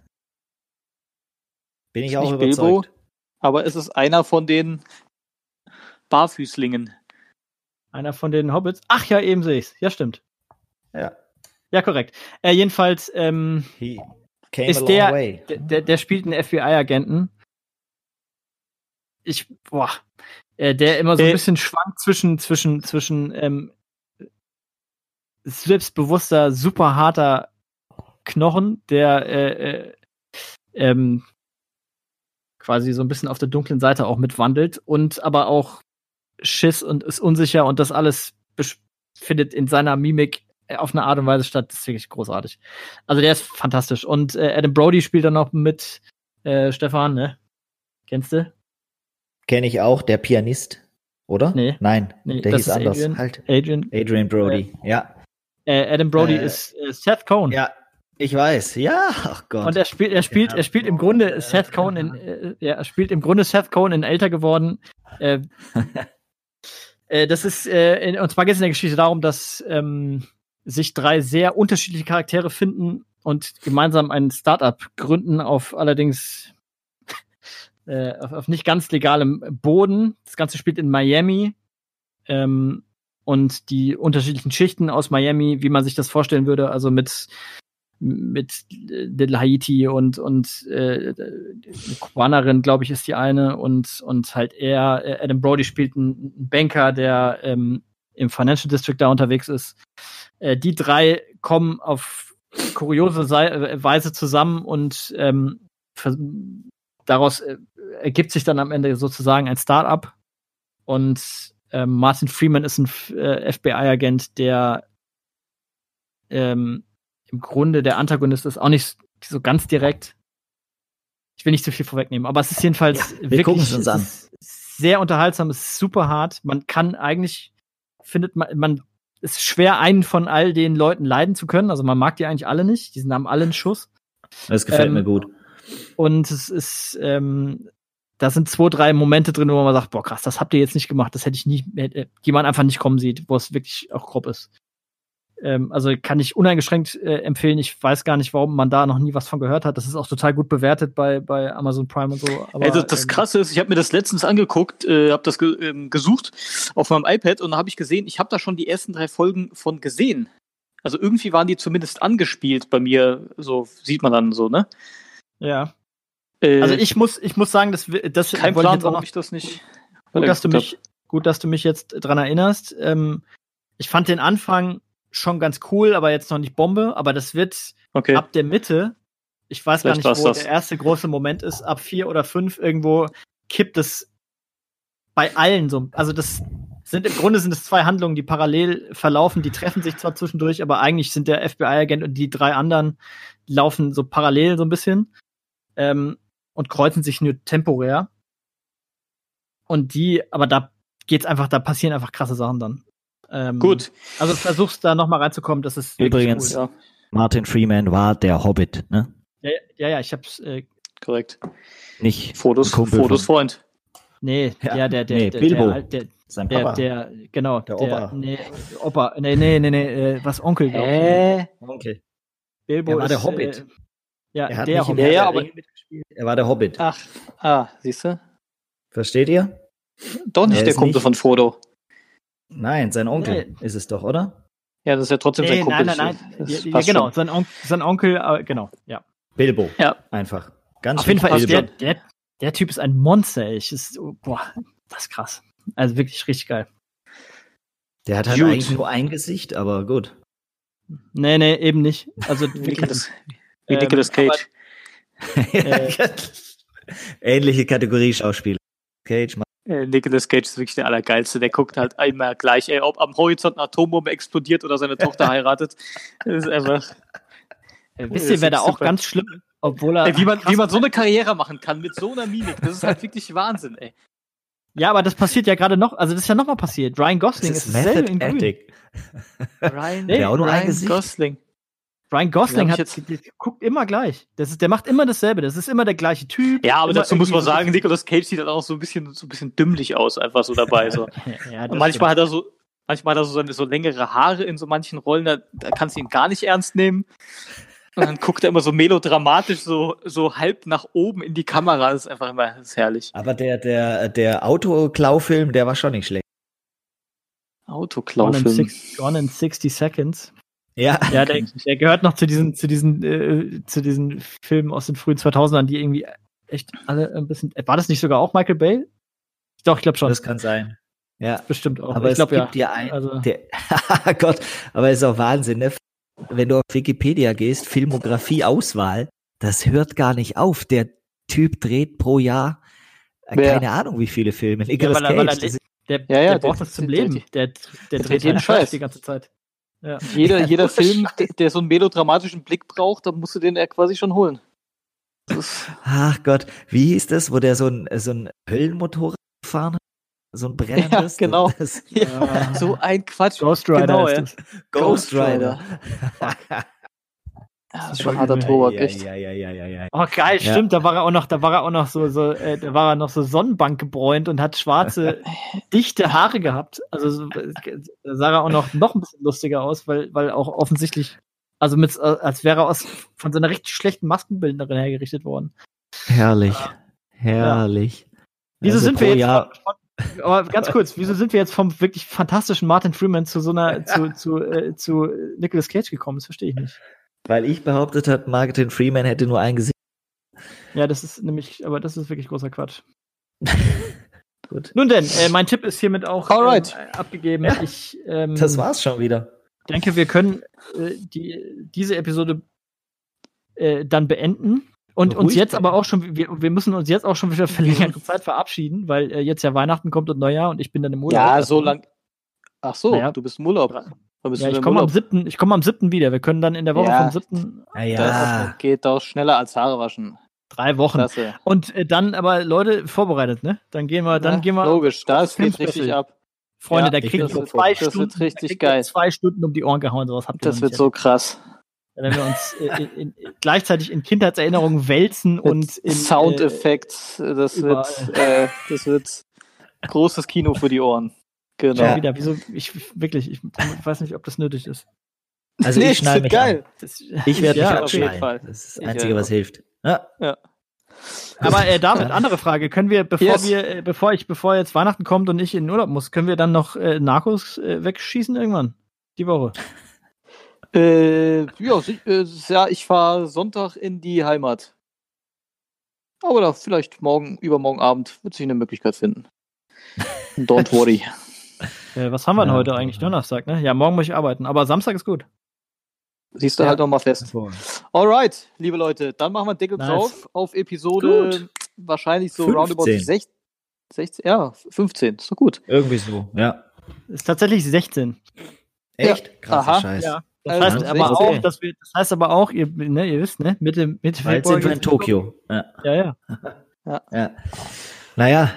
Bin ich Ist auch nicht Bilbo? überzeugt. Aber es ist einer von den Barfüßlingen. Einer von den Hobbits. Ach ja, eben sehe ich's. Ja, stimmt. Ja. Ja, korrekt. Äh, jedenfalls, ähm, He came Ist a long der- way. der, der, der spielt einen FBI-Agenten. Ich, boah, äh, der immer so ein Äh. bisschen schwankt zwischen, zwischen, zwischen ähm, selbstbewusster, super harter Knochen, der äh, äh, ähm, quasi so ein bisschen auf der dunklen Seite auch mitwandelt und aber auch Schiss und ist unsicher und das alles findet in seiner Mimik äh, auf eine Art und Weise statt. Das ist wirklich großartig. Also der ist fantastisch. Und äh, Adam Brody spielt dann noch mit äh, Stefan, ne? Kennst du? Kenne ich auch, der Pianist, oder? Nee. Nein, Nee, der das hieß ist anders. Adrian. Halt. Adrian. Adrian Brody. ja. Äh, Adam Brody Äh, ist äh, Seth Cohen. Ja, ich weiß. Ja, ach Gott. Und er spielt, er spielt, er spielt im Grunde Seth Cohen in, äh, ja, er spielt im Grunde Seth Cohen in älter geworden. Äh, äh, das ist, äh, in, und zwar geht es in der Geschichte darum, dass ähm, sich drei sehr unterschiedliche Charaktere finden und gemeinsam ein Startup gründen auf allerdings äh, auf, auf nicht ganz legalem Boden. Das Ganze spielt in Miami. Ähm, und die unterschiedlichen Schichten aus Miami, wie man sich das vorstellen würde, also mit mit Little Haiti und und äh, Kubanerin, glaube ich, ist die eine und und halt er Adam Brody spielt einen Banker, der ähm, im Financial District da unterwegs ist. Äh, die drei kommen auf kuriose Sei äh, Weise zusammen und ähm, daraus äh, ergibt sich dann am Ende sozusagen ein Start-up und ähm, Martin Freeman ist ein äh, FBI-Agent, der ähm, im Grunde der Antagonist ist, auch nicht so ganz direkt. Ich will nicht zu viel vorwegnehmen, aber es ist jedenfalls wir wirklich uns an. sehr unterhaltsam, es ist super hart. Man kann eigentlich, findet man, man ist schwer, einen von all den Leuten leiden zu können. Also man mag die eigentlich alle nicht. Die haben alle einen Schuss. das gefällt ähm, mir gut. Und es ist, ähm, da sind zwei, drei Momente drin, wo man sagt, boah, krass, das habt ihr jetzt nicht gemacht, das hätte ich nie, hätte, die man einfach nicht kommen sieht, wo es wirklich auch grob ist. Ähm, also kann ich uneingeschränkt äh, empfehlen. Ich weiß gar nicht, warum man da noch nie was von gehört hat. Das ist auch total gut bewertet bei, bei Amazon Prime und so. Aber, also das ähm, Krasse ist, ich habe mir das letztens angeguckt, äh, habe das ge ähm, gesucht auf meinem iPad und da habe ich gesehen, ich habe da schon die ersten drei Folgen von gesehen. Also irgendwie waren die zumindest angespielt bei mir, so sieht man dann so, ne? Ja. Äh, Also ich muss, ich muss sagen, das, das kein ich Plan, jetzt auch warum noch ich das nicht. Gut, dass du mich, gut, dass du mich jetzt dran erinnerst. Ähm, ich fand den Anfang schon ganz cool, aber jetzt noch nicht Bombe. Aber das wird. Okay. ab der Mitte, ich weiß gar Vielleicht nicht, war's wo das. der erste große Moment ist, ab vier oder fünf irgendwo kippt es bei allen so. Also das sind im Grunde sind es zwei Handlungen, die parallel verlaufen. Die treffen sich zwar zwischendurch, aber eigentlich sind der FBI-Agent und die drei anderen laufen so parallel so ein bisschen ähm, und kreuzen sich nur temporär. Und die, aber da geht's einfach, da passieren einfach krasse Sachen dann. Ähm, Gut. Also versuchst da noch mal reinzukommen, das ist Übrigens- cool. Ja, Martin Freeman war der Hobbit, ne? Ja, ja, ja, ich hab's, äh, korrekt. Nicht Fotos, Fotos Freund. nee, Ja, ja, der, der, nee, der, Bilbo. der, der, sein der, Papa. der, genau, Der der, Opa. nee, Opa, nee, nee, nee, nee, äh, was Onkel. Äh, Onkel. Bilbo Er war der ist, Hobbit. Äh, ja, Er hat der Hobbit. Ja, der aber-. Er war der Hobbit. ach, ah, siehst du? Versteht ihr? Doch nicht Er der Kumpel nicht- von Frodo. Nein, sein Onkel Nee. ist es doch, oder? Ja, das ist ja trotzdem Nee, sein Kumpel. nein, nein, nein. Das Ja, genau, schon. sein, On sein Onkel, äh, genau, ja. Bilbo. Ja. Einfach. Ganz Auf jeden Fall ist der, Bilbo. der, der Typ ist ein Monster, ey. Ich ist, oh, boah, das ist krass. Also wirklich richtig geil. Der hat halt Gut. eigentlich nur ein Gesicht, aber gut. Nee, nee, eben nicht. Also Wie wirklich. Nicolas, wie Ähm, Cage. Äh, Ähnliche Kategorie Schauspieler. Cage, Äh, Nicolas Cage ist wirklich der Allergeilste. Der guckt halt einmal gleich, ey, ob am Horizont eine Atombombe explodiert oder seine Tochter heiratet. Das ist einfach. Äh, Das wisst ihr, ist wer da auch ganz schlimm, obwohl er. Ey, wie, man, wie man so eine Karriere machen kann mit so einer Mimik, das ist halt wirklich Wahnsinn, ey. Ja, aber das passiert ja gerade noch, also das ist ja noch mal passiert. Ryan Das Gosling ist ist dasselbe Method in Grün. Ryan, Der auch nur ein Ryan Gesicht. Gosling. Ryan Gosling hat, guckt immer gleich. Das ist, der macht immer dasselbe. Das ist immer der gleiche Typ. Ja, aber dazu muss man sagen, Nicolas Cage sieht dann auch so ein bisschen, so ein bisschen dümmlich aus, einfach so dabei. So. Ja, manchmal hat er so, manchmal hat er so, seine, so längere Haare in so manchen Rollen, da, da kannst du ihn gar nicht ernst nehmen. Und dann guckt er immer so melodramatisch, so, so halb nach oben in die Kamera. Das ist einfach immer das ist herrlich. Aber der, der, der Autoklaufilm, der war schon nicht schlecht. Autoklaufilm. Gone in 60 Seconds. Ja, Ja, der, der gehört noch zu diesen, zu diesen, äh, zu diesen Filmen aus den frühen 2000ern, die irgendwie echt alle ein bisschen. War das nicht sogar auch Michael Bay? Doch, ich glaube schon. das kann sein. Ja, bestimmt auch. aber ich es glaube gibt ja. ja, ein, Also- der, Gott, aber es ist auch Wahnsinn, ne? Wenn du auf Wikipedia gehst, Filmografie, Auswahl, das hört gar nicht auf. Der Typ dreht pro Jahr äh, keine Ahnung wie viele Filme. Nicolas weil er- weil er Cage, das ist- Der, Ja, ja, der der- braucht das zum der- Leben. Der, der, der dreht dreht jeden Scheiß. die ganze Zeit. Ja. Jeder, jeder Film, der, so einen melodramatischen Blick braucht, da musst du den ja quasi schon holen. Ach Gott, wie hieß das, wo der so ein, so ein Höllenmotorrad gefahren hat? So ein brennendes? genau. Das, ja, so ein Quatsch. Ghost Rider Genau, ist ja. das. Ghost Rider. Ja, das ist schon harter Tobak, echt. Ja, ja, ja, ja, ja. Oh geil, Ja. stimmt. Da war er auch noch, da war er auch noch so, so äh, da war er noch so Sonnenbank gebräunt und hat schwarze, dichte Haare gehabt. Also so, äh, da sah er auch noch noch ein bisschen lustiger aus, weil, weil auch offensichtlich, also mit, äh, als wäre er aus von so einer richtig schlechten Maskenbildnerin hergerichtet worden. Herrlich. Herrlich. Wieso Also sind wir jetzt? Jahr, Von, von, aber ganz kurz, wieso sind wir jetzt vom wirklich fantastischen Martin Freeman zu so einer zu zu äh, zu Nicolas Cage gekommen? Das verstehe ich nicht. Weil ich behauptet habe, Martin Freeman hätte nur ein Gesicht. Ja, das ist nämlich, aber das ist wirklich großer Quatsch. Gut. Nun denn, äh, mein Tipp ist hiermit auch ähm, abgegeben. Ja. Ich ähm, Das war's schon wieder. denke, wir können äh, die, diese Episode äh, dann beenden und Ruhig uns jetzt aber auch schon, wir, wir müssen uns jetzt auch schon wieder für längere Zeit verabschieden, weil äh, jetzt ja Weihnachten kommt und Neujahr und ich bin dann im Urlaub. Ja, so lang. Ach so, Naja. du bist im Urlaub. Ja, ich komme am Urlaub? siebten, ich komme am siebten wieder. Wir können dann in der Woche Ja. vom siebten Ah, Das geht doch schneller als Haare waschen. drei Wochen. Klasse. Und äh, dann aber Leute vorbereitet, ne? Dann gehen wir, dann Ja, gehen wir. Logisch, das geht richtig ab. Freunde, Ja, da ich kriegt ihr so zwei das wird Stunden, richtig geil. zwei Stunden um die Ohren gehauen, sowas habt ihr Das wird nicht so krass. wenn wir uns äh, in, in, gleichzeitig in Kindheitserinnerungen wälzen und in Soundeffekt, das überall. wird, äh, das wird großes Kino für die Ohren. Genau. schon wieder, wieso, ich wirklich, ich, weiß nicht, ob das nötig ist. Also Nee, ich schneide mich geil. An. Ich werde ja, mich auf jeden abschneiden. Fall. Das ist das Einzige, was hilft. Ja. Aber äh, David, andere Frage. Können wir, bevor Yes. wir, äh, bevor ich, bevor jetzt Weihnachten kommt und ich in den Urlaub muss, können wir dann noch äh, Narcos äh, wegschießen irgendwann? Die Woche. Äh, ja, äh, ja, ich fahre Sonntag in die Heimat. Aber da vielleicht morgen, übermorgen Abend wird sich eine Möglichkeit finden. Don't worry. Äh, was haben wir denn Ja, heute eigentlich? Donnerstag, ne? Ja, morgen muss ich arbeiten. Aber Samstag ist gut. Siehst du Ja. halt noch mal fest. Alright, liebe Leute, dann machen wir Deckel Nice. drauf auf Episode Gut. wahrscheinlich so 15. roundabout 16, 16, ja, 15, ist doch gut. Irgendwie so. Ja. Ist tatsächlich 16. Echt? Krasser Aha. Scheiß. Ja. Das Also, heißt aber okay. auch, dass wir, das heißt aber auch, ihr, ne, ihr wisst, ne, Mitte, Mitte Bald Februar sind wir in Tokio. Ja. Ja, ja. ja. Naja,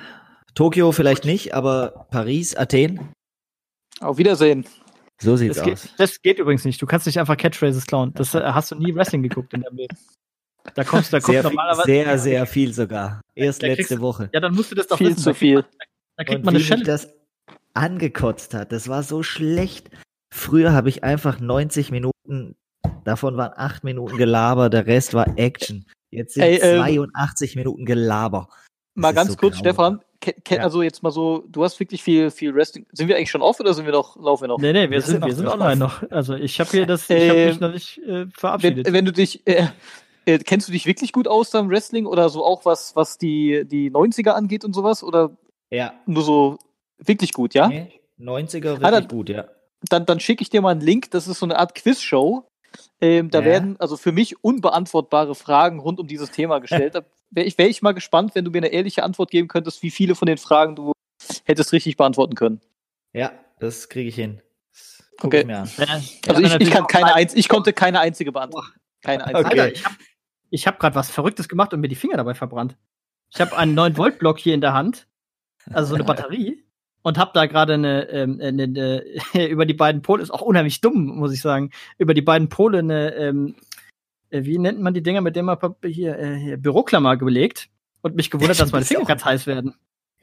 Tokio vielleicht nicht, aber Paris, Athen, Auf Wiedersehen. so sieht's Das aus. geht, das geht übrigens nicht. Du kannst nicht einfach Catchphrases klauen. Das äh, hast du nie Wrestling geguckt in deinem Leben. Da kommst da kommt Sehr, viel, sehr, sehr viel sogar. Erst Da kriegst letzte du- Woche. Ja, dann musst du das doch Viel wissen. zu Da viel. Man, da kriegt Und man wie eine Challenge. das angekotzt hat, das war so schlecht. Früher habe ich einfach 90 Minuten, davon waren 8 Minuten Gelaber, der Rest war Action. Jetzt sind Ey, ähm, 82 Minuten Gelaber. Mal ist ganz so kurz, grau. Stefan, Ja. also jetzt mal so, du hast wirklich viel, viel Wrestling. Sind wir eigentlich schon off oder sind wir noch, laufen wir noch? Nee, nee, wir Wir sind, sind wir online noch. Also ich habe hier das, ich habe Äh, mich noch nicht äh, Wenn, verabschiedet. wenn du dich, äh, äh, kennst du dich wirklich gut aus beim Wrestling oder so auch was, was die, die 90er angeht und sowas? Oder Ja. nur so wirklich gut, ja? Nee, 90er Ah, wirklich dann- gut, ja. Dann, dann schicke ich dir mal einen Link, das ist so eine Art Quizshow. Ähm, da Ja. werden also für mich unbeantwortbare Fragen rund um dieses Thema gestellt. da wäre ich, wär ich mal gespannt, wenn du mir eine ehrliche Antwort geben könntest, wie viele von den Fragen du hättest richtig beantworten können. Ja, das kriege ich hin. Guck Okay. ich mir an. Also ich, ich, kann keine einz ich konnte keine einzige beantworten. Keine einzige. Okay. Alter, ich habe ich hab gerade was Verrücktes gemacht und mir die Finger dabei verbrannt. Ich habe einen 9-Volt-Block hier in der Hand, also so eine Batterie. und habe da gerade eine, ähm, eine, eine über die beiden Pole, ist auch unheimlich dumm, muss ich sagen, über die beiden Pole eine, ähm, äh, wie nennt man die Dinger, mit denen man hier, äh, hier Büroklammer gelegt und mich gewundert, dass meine Finger ganz heiß werden.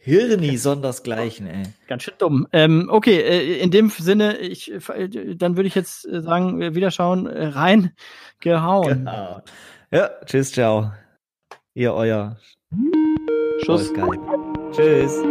Hirni sondersgleichen, ey. Ganz schön dumm. Ähm, okay, äh, in dem Sinne, ich, äh, dann würde ich jetzt äh, sagen, äh, wieder schauen, äh, rein gehauen. Genau. Ja, tschüss, ciao. Ihr euer Schuss. Tschüss.